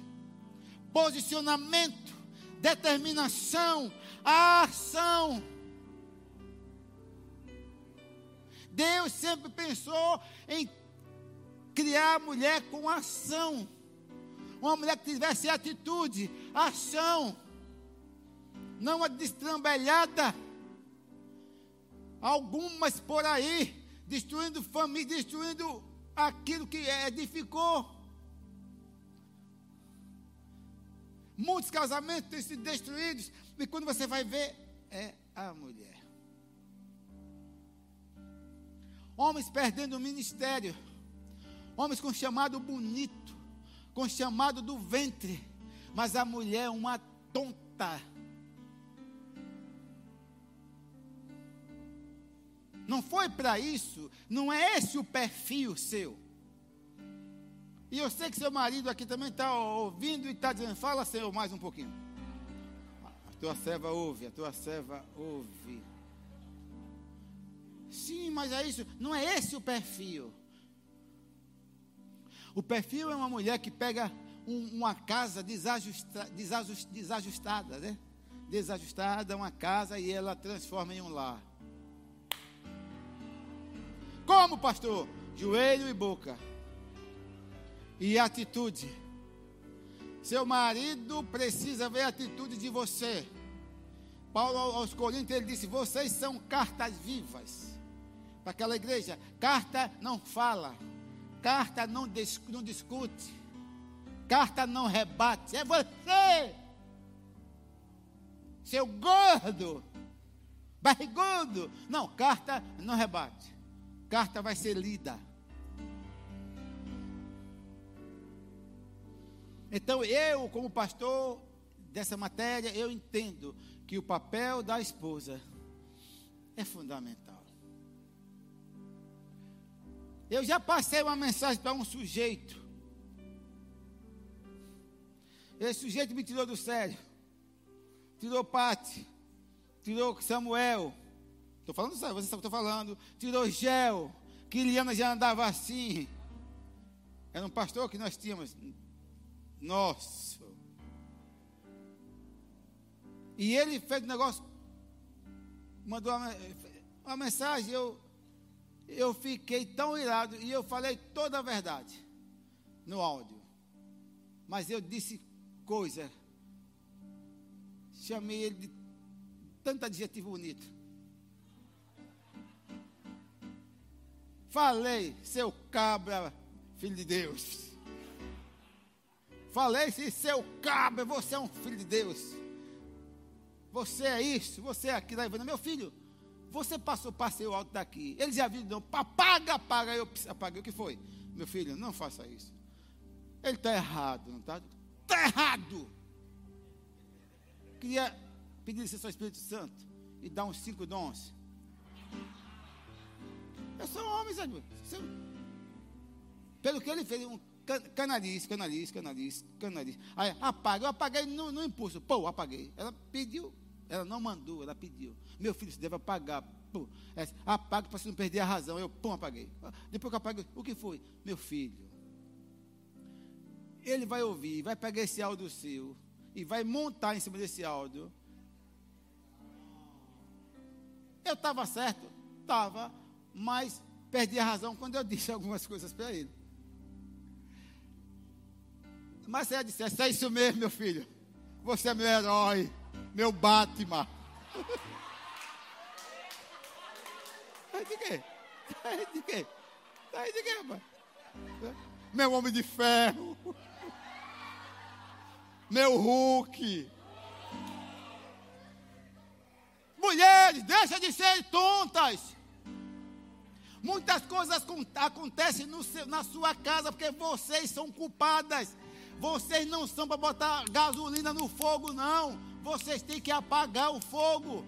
posicionamento, determinação, ação. Deus sempre pensou em criar a mulher com ação uma mulher que tivesse atitude, ação, não a destrambelhada. Algumas por aí, destruindo família, destruindo aquilo que edificou. Muitos casamentos têm sido destruídos, e quando você vai ver, é a mulher. Homens perdendo o ministério, homens com chamado bonito, com chamado do ventre, mas a mulher é uma tonta. Não foi para isso, não é esse o perfil seu. E eu sei que seu marido aqui também está ouvindo e está dizendo: fala, Senhor, mais um pouquinho. A tua serva ouve, a tua serva ouve. Sim, mas é isso, não é esse o perfil. O perfil é uma mulher que pega um, uma casa desajusta, desajust, desajustada, né? Desajustada, uma casa e ela transforma em um lar. Como, pastor? Joelho e boca. E atitude. Seu marido precisa ver a atitude de você. Paulo aos Coríntios ele disse: Vocês são cartas vivas. Para aquela igreja, carta não fala Carta não, não discute. Carta não rebate. É você, seu gordo, barrigudo. Não, carta não rebate. Carta vai ser lida. Então, eu, como pastor dessa matéria, eu entendo que o papel da esposa é fundamental. Eu já passei uma mensagem para um sujeito. Esse sujeito me tirou do sério. Tirou Pati. Tirou Samuel. Estou falando sério, você sabe o que estou falando. Tirou Gel. Que Liana já andava assim. Era um pastor que nós tínhamos. Nossa. E ele fez um negócio, mandou uma, uma mensagem, eu, eu fiquei tão irado e eu falei toda a verdade no áudio. Mas eu disse coisa, chamei ele de tanto adjetivo bonito. Falei, seu cabra, filho de Deus. Falei, seu cabra, você é um filho de Deus. Você é isso, você é aquilo. Meu filho, você passou passeio alto daqui. Ele já viu, não, paga, paga. Eu apaguei. O que foi? Meu filho, não faça isso. Ele está errado, não está? Está errado. Queria pedir licença ao Espírito Santo e dar uns cinco dons. Eu sou um homem, sabe? Pelo que ele fez, um canalice, canalice, canalice. Aí, apaga, eu apaguei no, no impulso. Pô, apaguei. Ela pediu, ela não mandou, ela pediu. Meu filho, você deve apagar. Pô, é, apaga para você não perder a razão. Eu, pum, apaguei. Depois que eu apaguei, o que foi? Meu filho, ele vai ouvir, vai pegar esse áudio seu e vai montar em cima desse áudio. Eu estava certo? Estava, mas perdi a razão quando eu disse algumas coisas para ele. Mas você disse, é isso mesmo, meu filho. Você é meu herói, meu Batman. Aí de quê? Aí de quê? Aí de quê, rapaz? Meu homem de ferro. Meu Hulk. Mulheres, deixa de ser tontas. Muitas coisas acontecem seu, na sua casa porque vocês são culpadas. Vocês não são para botar gasolina no fogo, não. Vocês têm que apagar o fogo.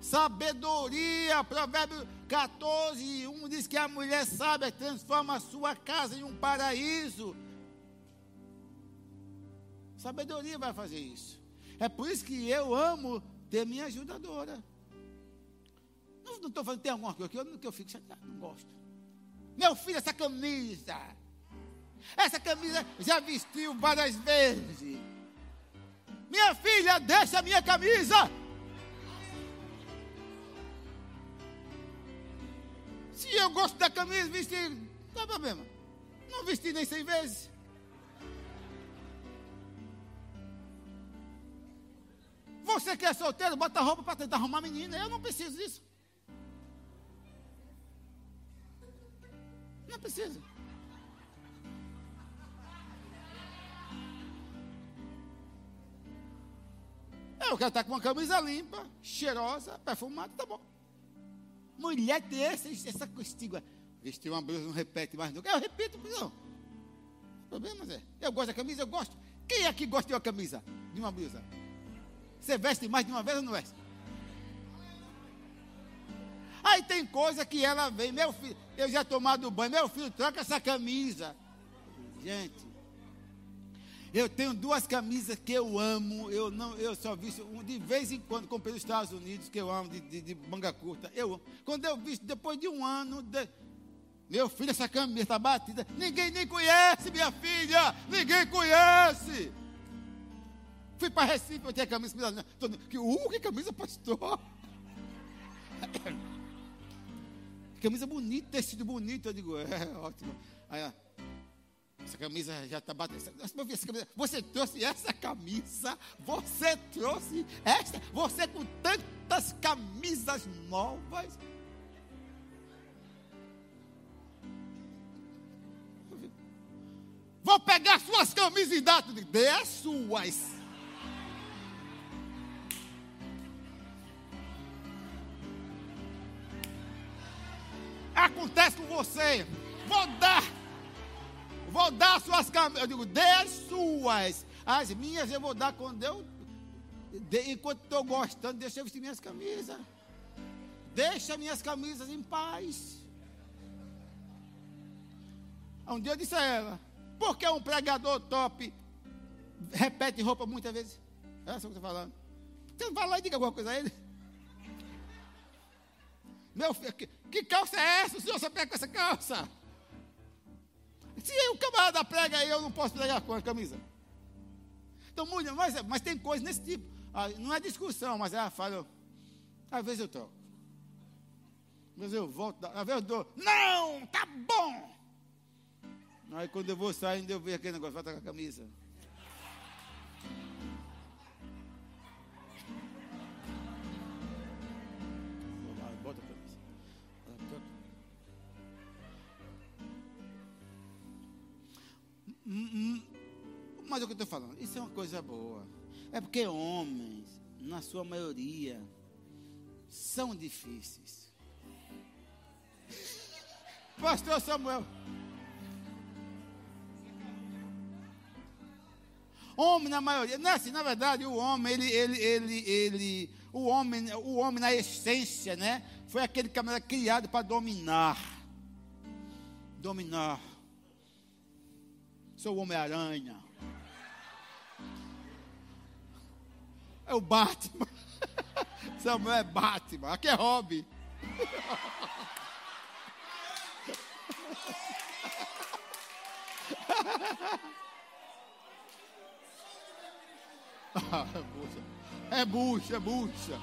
Sabedoria, Provérbio 14, 1 diz que a mulher sábia transforma a sua casa em um paraíso. Sabedoria vai fazer isso. É por isso que eu amo ter minha ajudadora. Não estou falando, tem alguma coisa que eu, que eu fico chateado, não gosto. Meu filho, essa camisa. Essa camisa já vestiu várias vezes. Minha filha, deixa a minha camisa. Se eu gosto da camisa, vestir, não tem problema. Não vesti nem cem vezes. Você que é solteiro, bota roupa para tentar arrumar menina. Eu não preciso disso. Não precisa. Eu quero estar com uma camisa limpa, cheirosa, perfumada, tá bom. Mulher tem essa, essa. Vestir uma blusa não repete mais nunca. Eu repito, não. Problema é, eu gosto da camisa, eu gosto. Quem aqui gosta de uma camisa? De uma blusa? Você veste mais de uma vez ou não veste? Aí tem coisa que ela vem, meu filho, eu já tomado banho, meu filho, troca essa camisa. Gente, eu tenho duas camisas que eu amo, eu não, eu só visto de vez em quando comprei nos Estados Unidos, que eu amo de, de, de manga curta. Eu amo. Quando eu vi depois de um ano, de, meu filho, essa camisa está batida. Ninguém nem conhece, minha filha. Ninguém conhece. Fui para Recife, eu tinha camisa. Que, uh, que camisa, pastor. camisa bonita, tecido bonito. Eu digo, é ótimo. Aí, essa camisa já está batendo. Você trouxe essa camisa? Você trouxe essa? Você com tantas camisas novas? Vou pegar suas camisas e dar. Dê as suas. Acontece com você. Vou dar Vou dar suas camisas. Eu digo, dê as suas. As minhas eu vou dar quando eu. De, enquanto estou gostando, deixa eu vestir minhas camisas. Deixa minhas camisas em paz. Um dia eu disse a ela, por que um pregador top repete roupa muitas vezes? É isso que eu estou falando. Você vai lá e diga alguma coisa a ele. Meu filho, que, que calça é essa? O senhor só pega com essa calça? Se o camarada prega aí, eu não posso pregar com a camisa. Então, mulher, mas, mas tem coisa nesse tipo. Aí, não é discussão, mas ela fala, às vezes eu troco. Às vezes eu volto, às vezes eu dou, não, tá bom. Aí quando eu vou saindo, eu vejo aquele negócio, volta com a camisa. Hum, hum. Mas o que eu estou falando? Isso é uma coisa boa. É porque homens, na sua maioria, são difíceis. Pastor Samuel. Homem na maioria, não é assim, na verdade, o homem, ele, ele, ele, ele, o homem, o homem na essência, né? Foi aquele que era criado para dominar. Dominar. Sou o Homem-Aranha. É o Batman. Samuel é Batman. Aqui é Robin. é bucha, é bucha.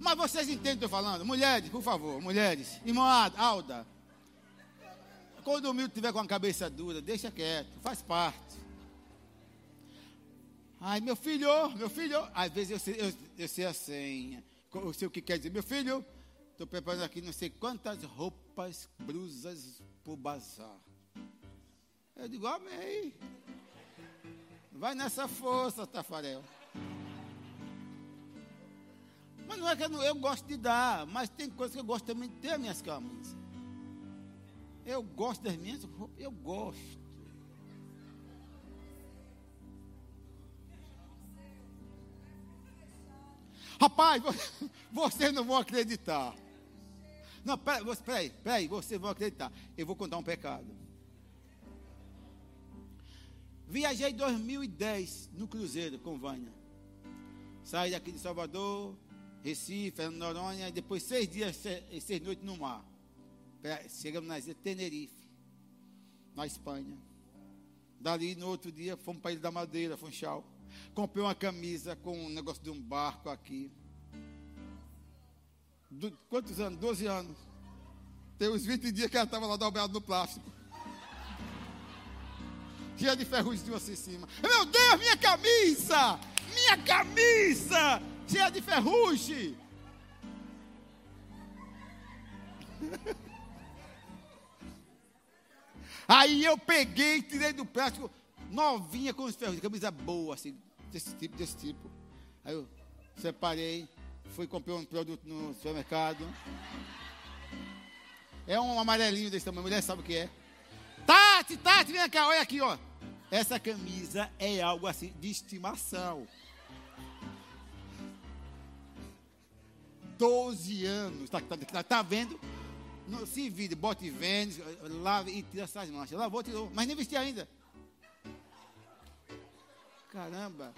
Mas vocês entendem o que eu estou falando? Mulheres, por favor, mulheres. Irmã Alda. Quando o humilde estiver com a cabeça dura, deixa quieto, faz parte. Ai, meu filho, meu filho. Às vezes eu sei, eu, eu sei a senha. Eu sei o que quer dizer. Meu filho, estou preparando aqui não sei quantas roupas, blusas para o bazar. Eu digo, amém. Vai nessa força, Tafarel. Mas não é que eu, não, eu gosto de dar, mas tem coisas que eu gosto também de ter minhas camisas. Eu gosto das minhas roupas, eu gosto. Rapaz, vocês não vão acreditar. Não, peraí, peraí, peraí, vocês vão acreditar. Eu vou contar um pecado. Viajei em 2010 no Cruzeiro com Vânia. Saí daqui de Salvador, Recife, Noronha, e depois seis dias, seis, seis noites no mar. Chegamos na ilha Tenerife, na Espanha. Dali, no outro dia, fomos para a Ilha da Madeira, Funchal. Comprei uma camisa com um negócio de um barco aqui. Do, quantos anos? Doze anos. Tem uns 20 dias que ela estava lá dobrada no plástico cheia de ferrugem assim em cima. Meu Deus, minha camisa! Minha camisa! Cheia de ferrugem! Aí eu peguei, tirei do plástico, novinha com os ferrugem, camisa boa, assim, desse tipo, desse tipo. Aí eu separei, fui comprar um produto no supermercado. É um amarelinho desse tamanho, mulher sabe o que é. Tati, Tati, vem cá, olha aqui, ó. Essa camisa é algo assim de estimação. 12 anos, tá, tá, tá, tá vendo? No, se vire, bote vênis, lave e tira essas manchas. Lavou, tirou, mas nem vesti ainda. Caramba.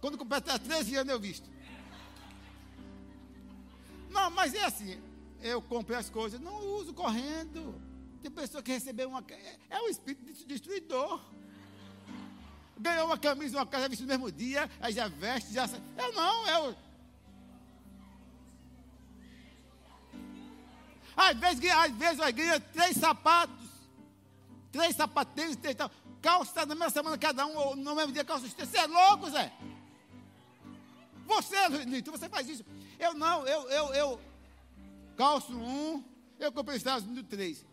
Quando completar 13 anos eu visto. Não, mas é assim. Eu comprei as coisas, não uso correndo. Tem pessoa que recebeu uma. É o espírito destruidor. Ganhou uma camisa, uma casa, veste no mesmo dia, aí já veste, já. Eu não, é Às vezes, às vezes vai ganha três sapatos, três sapateiros, três tal. Calça na mesma semana cada um, ou no mesmo dia calça os três. Você é louco, Zé? Você, Lito, você faz isso. Eu não, eu, eu, eu calço um, eu comprei Estados Unidos três.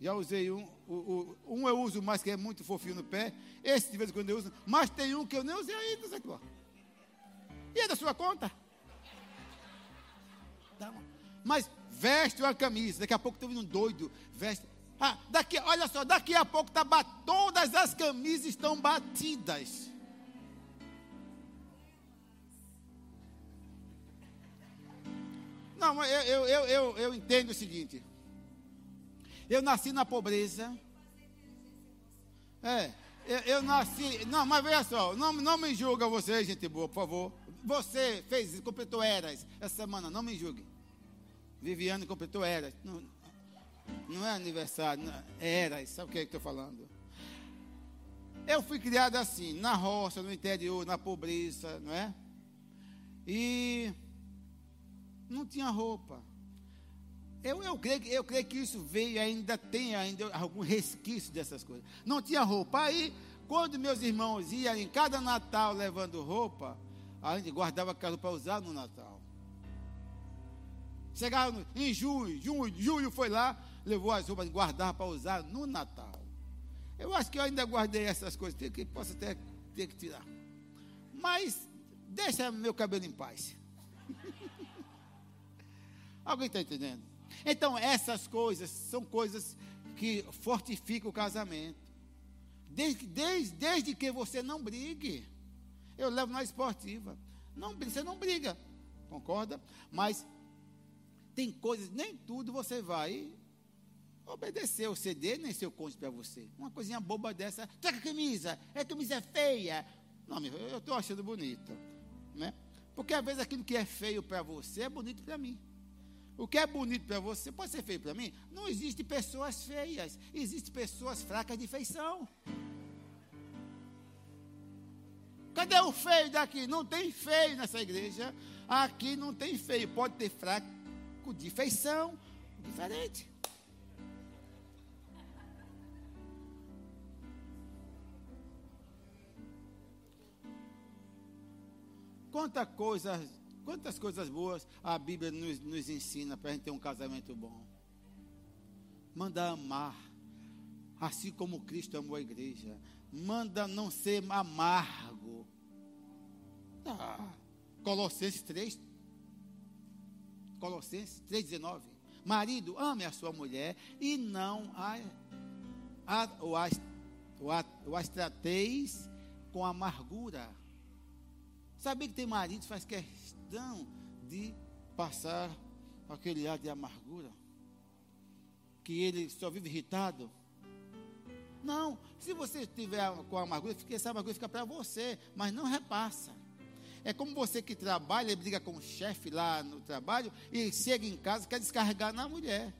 Já usei um, o, o, um eu uso mais que é muito fofinho no pé. Esse de vez em quando eu uso. Mas tem um que eu nem usei ainda, Zé E é da sua conta? Tá Mas veste uma camisa. Daqui a pouco estou um doido. Veste. Ah, daqui, olha só, daqui a pouco tá, todas as camisas estão batidas. Não, eu, eu, eu, eu, eu entendo o seguinte. Eu nasci na pobreza. É, eu, eu, nasci. Não, mas veja só, não, não me julga você, gente boa, por favor. Você fez, completou eras essa semana, não me julgue. Viviane completou eras. Não, não é aniversário, não, é eras, sabe o que, é que estou falando? Eu fui criado assim, na roça, no interior, na pobreza, não é? E não tinha roupa. Eu, eu, creio, eu creio que isso veio ainda tem ainda algum resquício dessas coisas. Não tinha roupa. Aí, quando meus irmãos iam em cada Natal levando roupa, a gente guardava aquela para usar no Natal. Chegava no, em junho, junho, julho foi lá, levou as roupas, guardava para usar no Natal. Eu acho que eu ainda guardei essas coisas, que posso até ter que tirar. Mas deixa meu cabelo em paz. Alguém está entendendo? Então, essas coisas são coisas que fortificam o casamento. Desde, desde, desde que você não brigue. Eu levo na esportiva. Não, você não briga. Concorda? Mas tem coisas, nem tudo você vai obedecer o CD, nem seu cônjuge para você. Uma coisinha boba dessa. Troca a camisa. É camisa é feia. Não, eu estou achando bonita. Né? Porque às vezes aquilo que é feio para você é bonito para mim. O que é bonito para você pode ser feio para mim. Não existe pessoas feias, existem pessoas fracas de feição. Cadê o feio daqui? Não tem feio nessa igreja. Aqui não tem feio, pode ter fraco de feição, diferente. Quanta coisa Quantas coisas boas a Bíblia nos, nos ensina para a gente ter um casamento bom? Manda amar, assim como Cristo amou a igreja. Manda não ser amargo. Ah, Colossenses 3, Colossenses 3,19. Marido, ame a sua mulher e não a, a, o, a, o, a, o astrateis com amargura. Sabia que tem marido faz questão de passar aquele ar de amargura, que ele só vive irritado. Não, se você estiver com amargura, essa amargura fica para você, mas não repassa. É como você que trabalha briga com o chefe lá no trabalho e chega em casa e quer descarregar na mulher.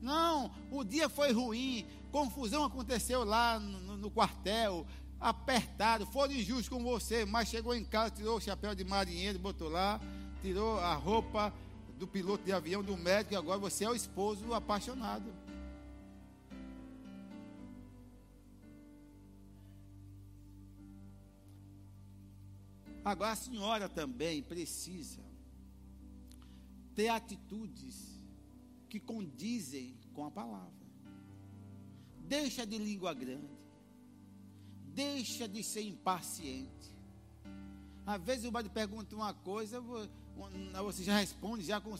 Não, o dia foi ruim, confusão aconteceu lá no, no, quartel, apertado, foram injustos com você, mas chegou em casa, tirou o chapéu de marinheiro, botou lá, tirou a roupa do piloto de avião, do médico, e agora você é o esposo apaixonado. Agora a senhora também precisa ter atitudes que condizem com a palavra. Deixa de língua grande. Deixa de ser impaciente. Às vezes o marido pergunta uma coisa, você já responde, já com.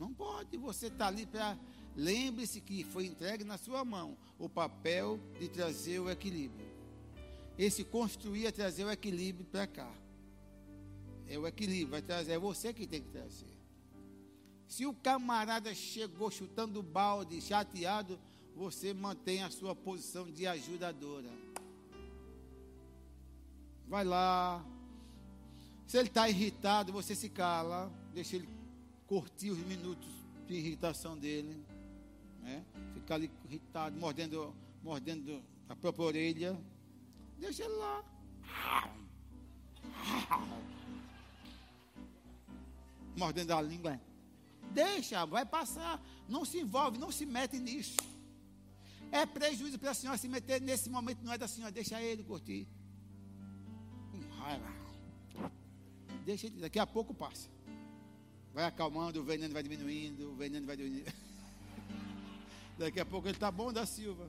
Não pode, você está ali para. Lembre-se que foi entregue na sua mão o papel de trazer o equilíbrio. Esse construir é trazer o equilíbrio para cá. É o equilíbrio, vai trazer, é você que tem que trazer. Se o camarada chegou chutando balde, chateado, você mantém a sua posição de ajudadora. Vai lá. Se ele está irritado, você se cala. Deixa ele curtir os minutos de irritação dele. Né? Ficar ali irritado, mordendo, mordendo a própria orelha. Deixa ele lá. Mordendo a língua. Deixa, vai passar. Não se envolve, não se mete nisso. É prejuízo para a senhora se meter nesse momento, não é da senhora, deixa ele curtir. Com raiva. Deixa ele, daqui a pouco passa. Vai acalmando, o veneno vai diminuindo, o veneno vai diminuindo. daqui a pouco ele está bom da Silva.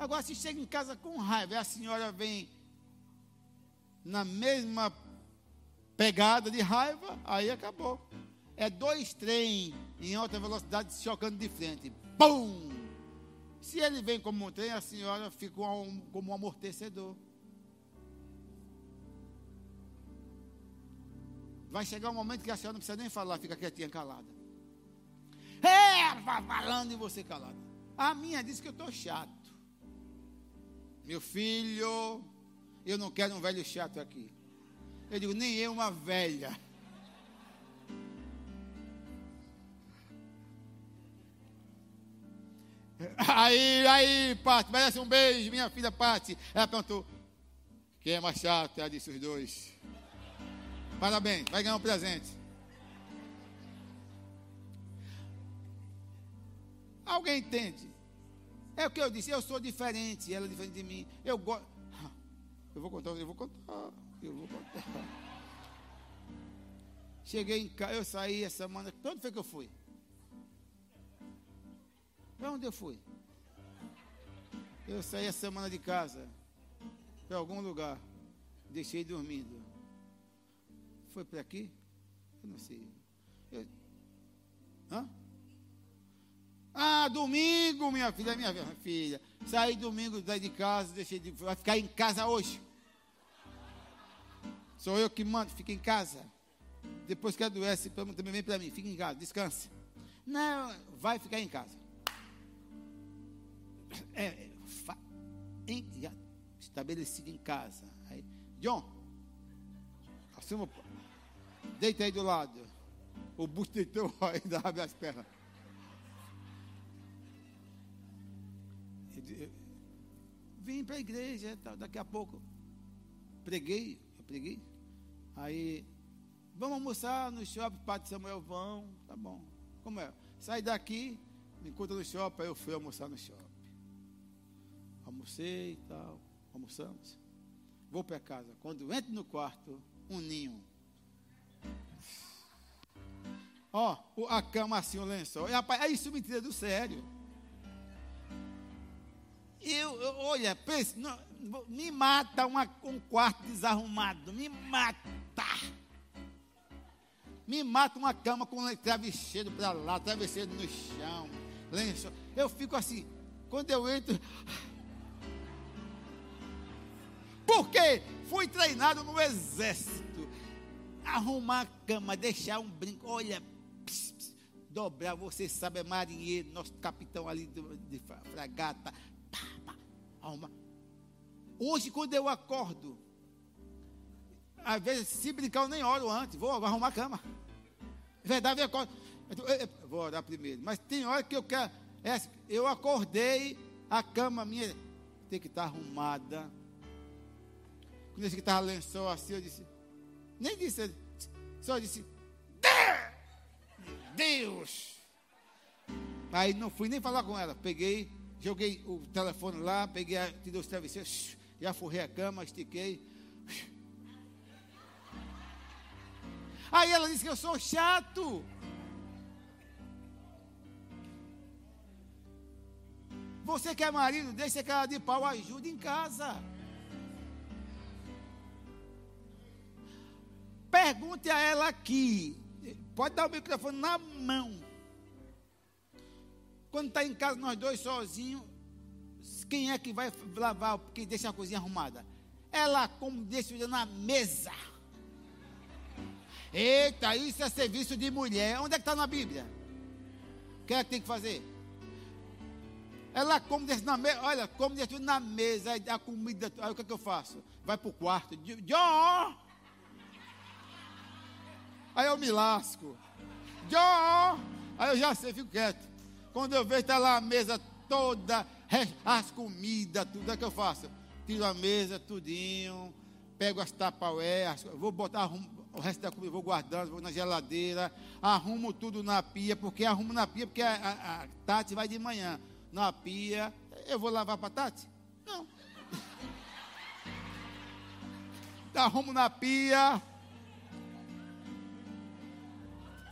Agora, se chega em casa com raiva a senhora vem na mesma pegada de raiva, aí acabou. É dois trem em alta velocidade chocando de frente. Pum! Se ele vem como um trem, a senhora fica como um amortecedor. Vai chegar um momento que a senhora não precisa nem falar, fica quietinha, calada. É, falando e você calada. A minha diz que eu estou chato. Meu filho, eu não quero um velho chato aqui. Eu digo, nem eu uma velha. Aí, aí, Pati, merece um beijo, minha filha Pati. Ela perguntou: quem é mais chato? Ela disse: os dois. Parabéns, vai ganhar um presente. Alguém entende é o que eu disse, eu sou diferente, ela é diferente de mim. Eu gosto. Eu vou contar, eu vou contar, eu vou contar. Cheguei em casa, eu saí essa semana. Onde foi que eu fui? Para onde eu fui? Eu saí essa semana de casa. Para algum lugar. Deixei dormindo. Foi para aqui? Eu não sei. Eu... Hã? Ah, domingo, minha filha, minha filha. Saí domingo daí de casa, deixei de. Vai ficar em casa hoje. Sou eu que mando, fica em casa. Depois que adoece, também vem para mim, fica em casa, descanse. Não, vai ficar em casa. É, fa, em, estabelecido em casa. Aí, John, assuma, deita aí do lado. O busto deitou, ainda abre as pernas. Vim para a igreja, daqui a pouco preguei, eu preguei. Aí Vamos almoçar no shopping, Padre Samuel, vão. Tá bom. Como é? Sai daqui, me encontra no shopping, aí eu fui almoçar no shopping. Almocei e tal, almoçamos. Vou para casa. Quando entro no quarto, um ninho. Ó, a cama assim, o lençol. E, rapaz, aí isso me tira do sério. Eu, eu olha, pense, não, me mata uma, um quarto desarrumado, me mata. Me mata uma cama com travesseiro para lá, travesseiro no chão, lenço. Eu fico assim, quando eu entro. Porque fui treinado no exército. Arrumar a cama, deixar um brinco. Olha, pss, pss, dobrar, você sabe, é marinheiro, nosso capitão ali de, de fragata. Arrumar. Hoje, quando eu acordo, às vezes, se brincar, eu nem oro antes, vou arrumar a cama. Verdade, eu acordo. Vou orar primeiro. Mas tem hora que eu quero. É, eu acordei, a cama minha tem que estar arrumada. Quando eu que estava lençol assim, eu disse. Nem disse, só disse. Deus! Aí não fui nem falar com ela. Peguei, joguei o telefone lá, peguei, tirei os travesseiros, já forrei a cama, estiquei. Aí ela disse que eu sou chato. Você que é marido, deixa cara de pau, ajuda em casa. Pergunte a ela aqui. Pode dar o microfone na mão. Quando está em casa, nós dois sozinhos, quem é que vai lavar, que deixa a cozinha arrumada? Ela como deixa na mesa. Eita, isso é serviço de mulher. Onde é que está na Bíblia? O que é que tem que fazer? Ela come desse na mesa, olha, come desse na mesa, a comida, aí o que é que eu faço? Vai para o quarto, John! Aí eu me lasco. John! Aí eu já sei, fico quieto. Quando eu vejo, está lá a mesa toda, as comidas, tudo, é que eu faço? Tiro a mesa, tudinho, pego as tapaué, vou botar, o resto da comida vou guardando, vou na geladeira, arrumo tudo na pia, porque arrumo na pia, porque a, a, a Tati vai de manhã. Na pia, eu vou lavar para Tati? Não. arrumo na pia.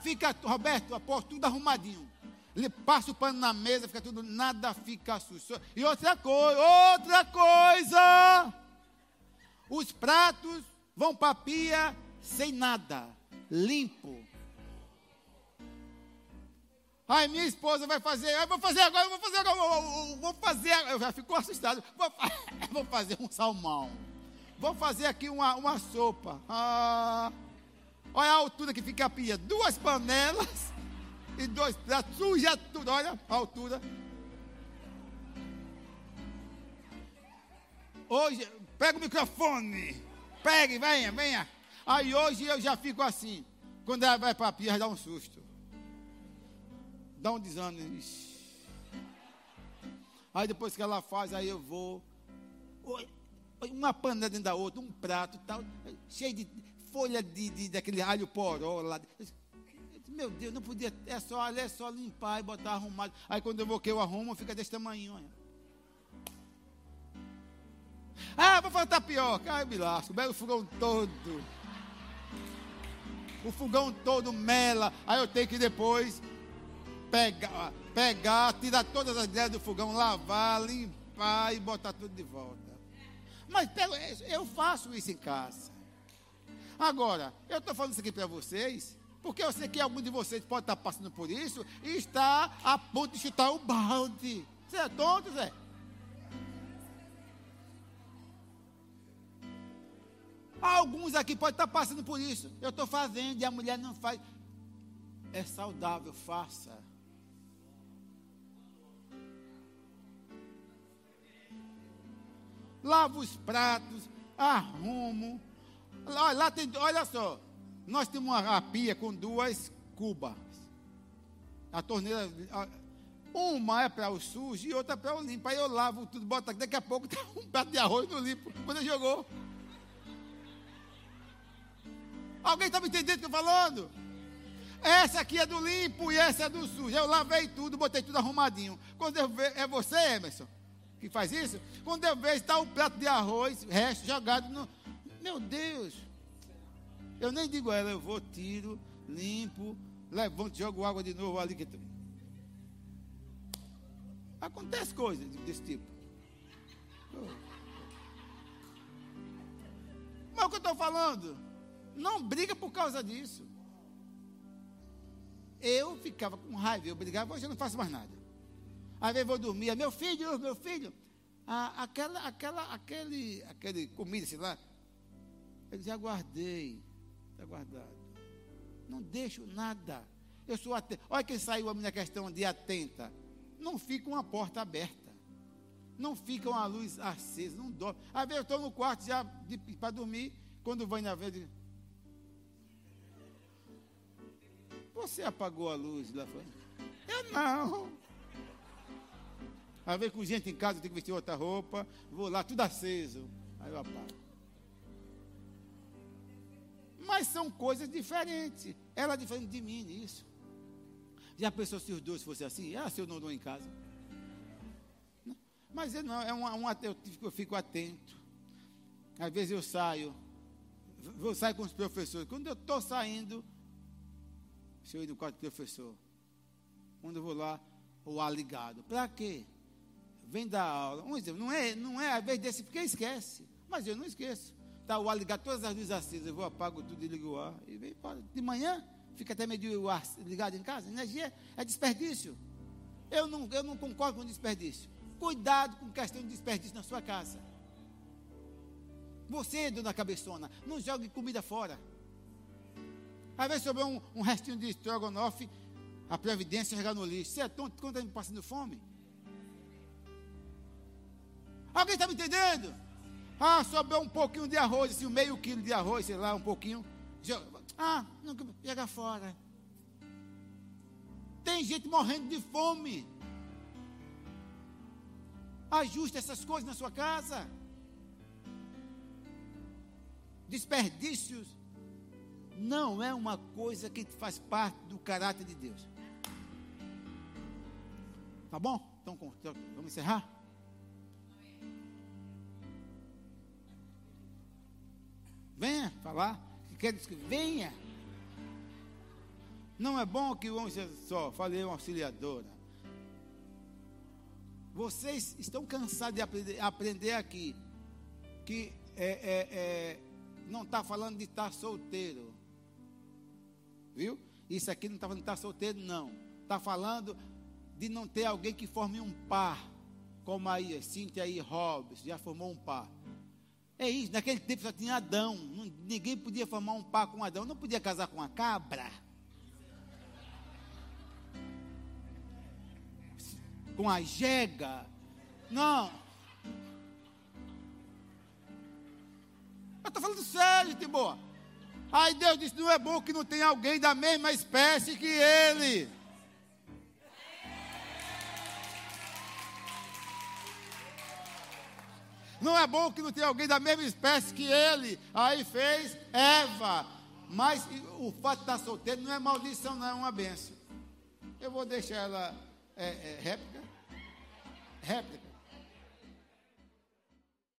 Fica, Roberto, aposto tudo arrumadinho. Ele passa o pano na mesa, fica tudo, nada fica sujo. E outra coisa, outra coisa. Os pratos vão para a pia sem nada, limpo. Ai, minha esposa vai fazer, eu vou fazer agora, eu vou fazer agora, vou, vou fazer, eu já ficou assustado, vou, vou, fazer um salmão, vou fazer aqui uma, uma sopa. Ah, olha a altura que fica a pia, duas panelas e dois pratos, suja tudo, olha a altura. Hoje, pega o microfone, pegue, venha, venha. Aí hoje eu já fico assim. Quando ela vai para a pia, dá um susto. Dá um desânimo. Aí depois que ela faz, aí eu vou. Uma panela dentro da outra, um prato tal, cheio de folha de, de daquele alho poró lá. Meu Deus, não podia. É só, é só limpar e botar arrumado. Aí quando eu vou que eu arrumo, fica desse tamanho. Ah, vou fazer tapioca. Ai, me lasco. Belo fogão todo. O fogão todo mela. Aí eu tenho que depois pegar, pegar, tirar todas as ideias do fogão, lavar, limpar e botar tudo de volta. Mas eu faço isso em casa. Agora, eu estou falando isso aqui para vocês, porque eu sei que algum de vocês pode estar passando por isso e está a ponto de chutar o balde. Você é tonto, Zé? Alguns aqui podem estar passando por isso. Eu estou fazendo e a mulher não faz. É saudável, faça. Lavo os pratos, arrumo. Lá, lá tem, olha só, nós temos uma pia com duas cubas. A torneira, uma é para o sujo e outra para o limpo. Aí eu lavo tudo, boto aqui, daqui a pouco tem um prato de arroz no limpo. Quando jogou. Alguém está me entendendo o que eu estou falando? Essa aqui é do limpo e essa é do sujo. Eu lavei tudo, botei tudo arrumadinho. Quando eu vejo, é você, Emerson, que faz isso? Quando eu vejo, está o um prato de arroz, resto jogado no. Meu Deus! Eu nem digo ela, eu vou, tiro, limpo, levanto, jogo água de novo ali. Que... Acontece coisas desse tipo. Mas o que eu estou falando? Não briga por causa disso. Eu ficava com raiva, eu brigava, hoje eu não faço mais nada. Às vezes vou dormir, meu filho, meu filho, ah, aquela, aquela, aquele, aquele comida, sei lá, eu já guardei, está guardado. Não deixo nada. Eu sou atento. Olha quem saiu a minha questão de atenta. Não fica uma porta aberta. Não fica uma luz acesa, não dorme. Às vezes eu estou no quarto já para dormir, quando vai na vez, Você apagou a luz lá fora? Eu não. Às vezes com gente em casa, eu tenho que vestir outra roupa, vou lá, tudo aceso. Aí eu apago. Mas são coisas diferentes. Ela é diferente de mim nisso. Já pensou se os dois fossem assim? Ah, se eu não dou em casa. Mas eu não, é um, um eu, fico atento. Às vezes eu saio, vou sair com os professores. Quando eu estou saindo, se eu ir no quarto do professor. Quando eu vou lá, o ar ligado. Para quê? Vem dar aula. Não é, não é a vez desse, porque esquece. Mas eu não esqueço. Está o ar ligado, todas as luzes acesas. Eu vou, apago tudo e ligo o ar. E vem embora. De manhã, fica até meio o ar ligado em casa. Energia é desperdício. Eu não, eu não concordo com desperdício. Cuidado com questão de desperdício na sua casa. Você, dona cabeçona, não jogue comida fora. Às vezes sobrou um, um restinho de estrogonofe, a previdência jogar no lixo. Você é tonto quando está passando fome? Alguém está me entendendo? Ah, sobrou um pouquinho de arroz, assim, um meio quilo de arroz, sei lá, um pouquinho. Ah, não, pega fora. Tem gente morrendo de fome. Ajuste essas coisas na sua casa. Desperdícios não é uma coisa que faz parte do caráter de Deus. Tá bom? Então, vamos encerrar? Venha falar. Quer dizer venha. Não é bom que vamos só, falei uma auxiliadora. Vocês estão cansados de aprender, aprender aqui que é, é, é, não está falando de estar solteiro. Viu? Isso aqui não está falando de estar solteiro, não. Está falando de não ter alguém que forme um par. Como aí, Cíntia e Robson, já formou um par. É isso, naquele tempo só tinha Adão. ninguém podia formar um par com Adão. Não podia casar com uma cabra. Com a jega. Não. Eu estou falando sério, Timboa. Aí Deus disse: não é bom que não tenha alguém da mesma espécie que ele. Não é bom que não tenha alguém da mesma espécie que ele. Aí fez Eva. Mas o fato de estar solteiro não é maldição, não, é uma benção. Eu vou deixar ela é, é, réplica. Réplica.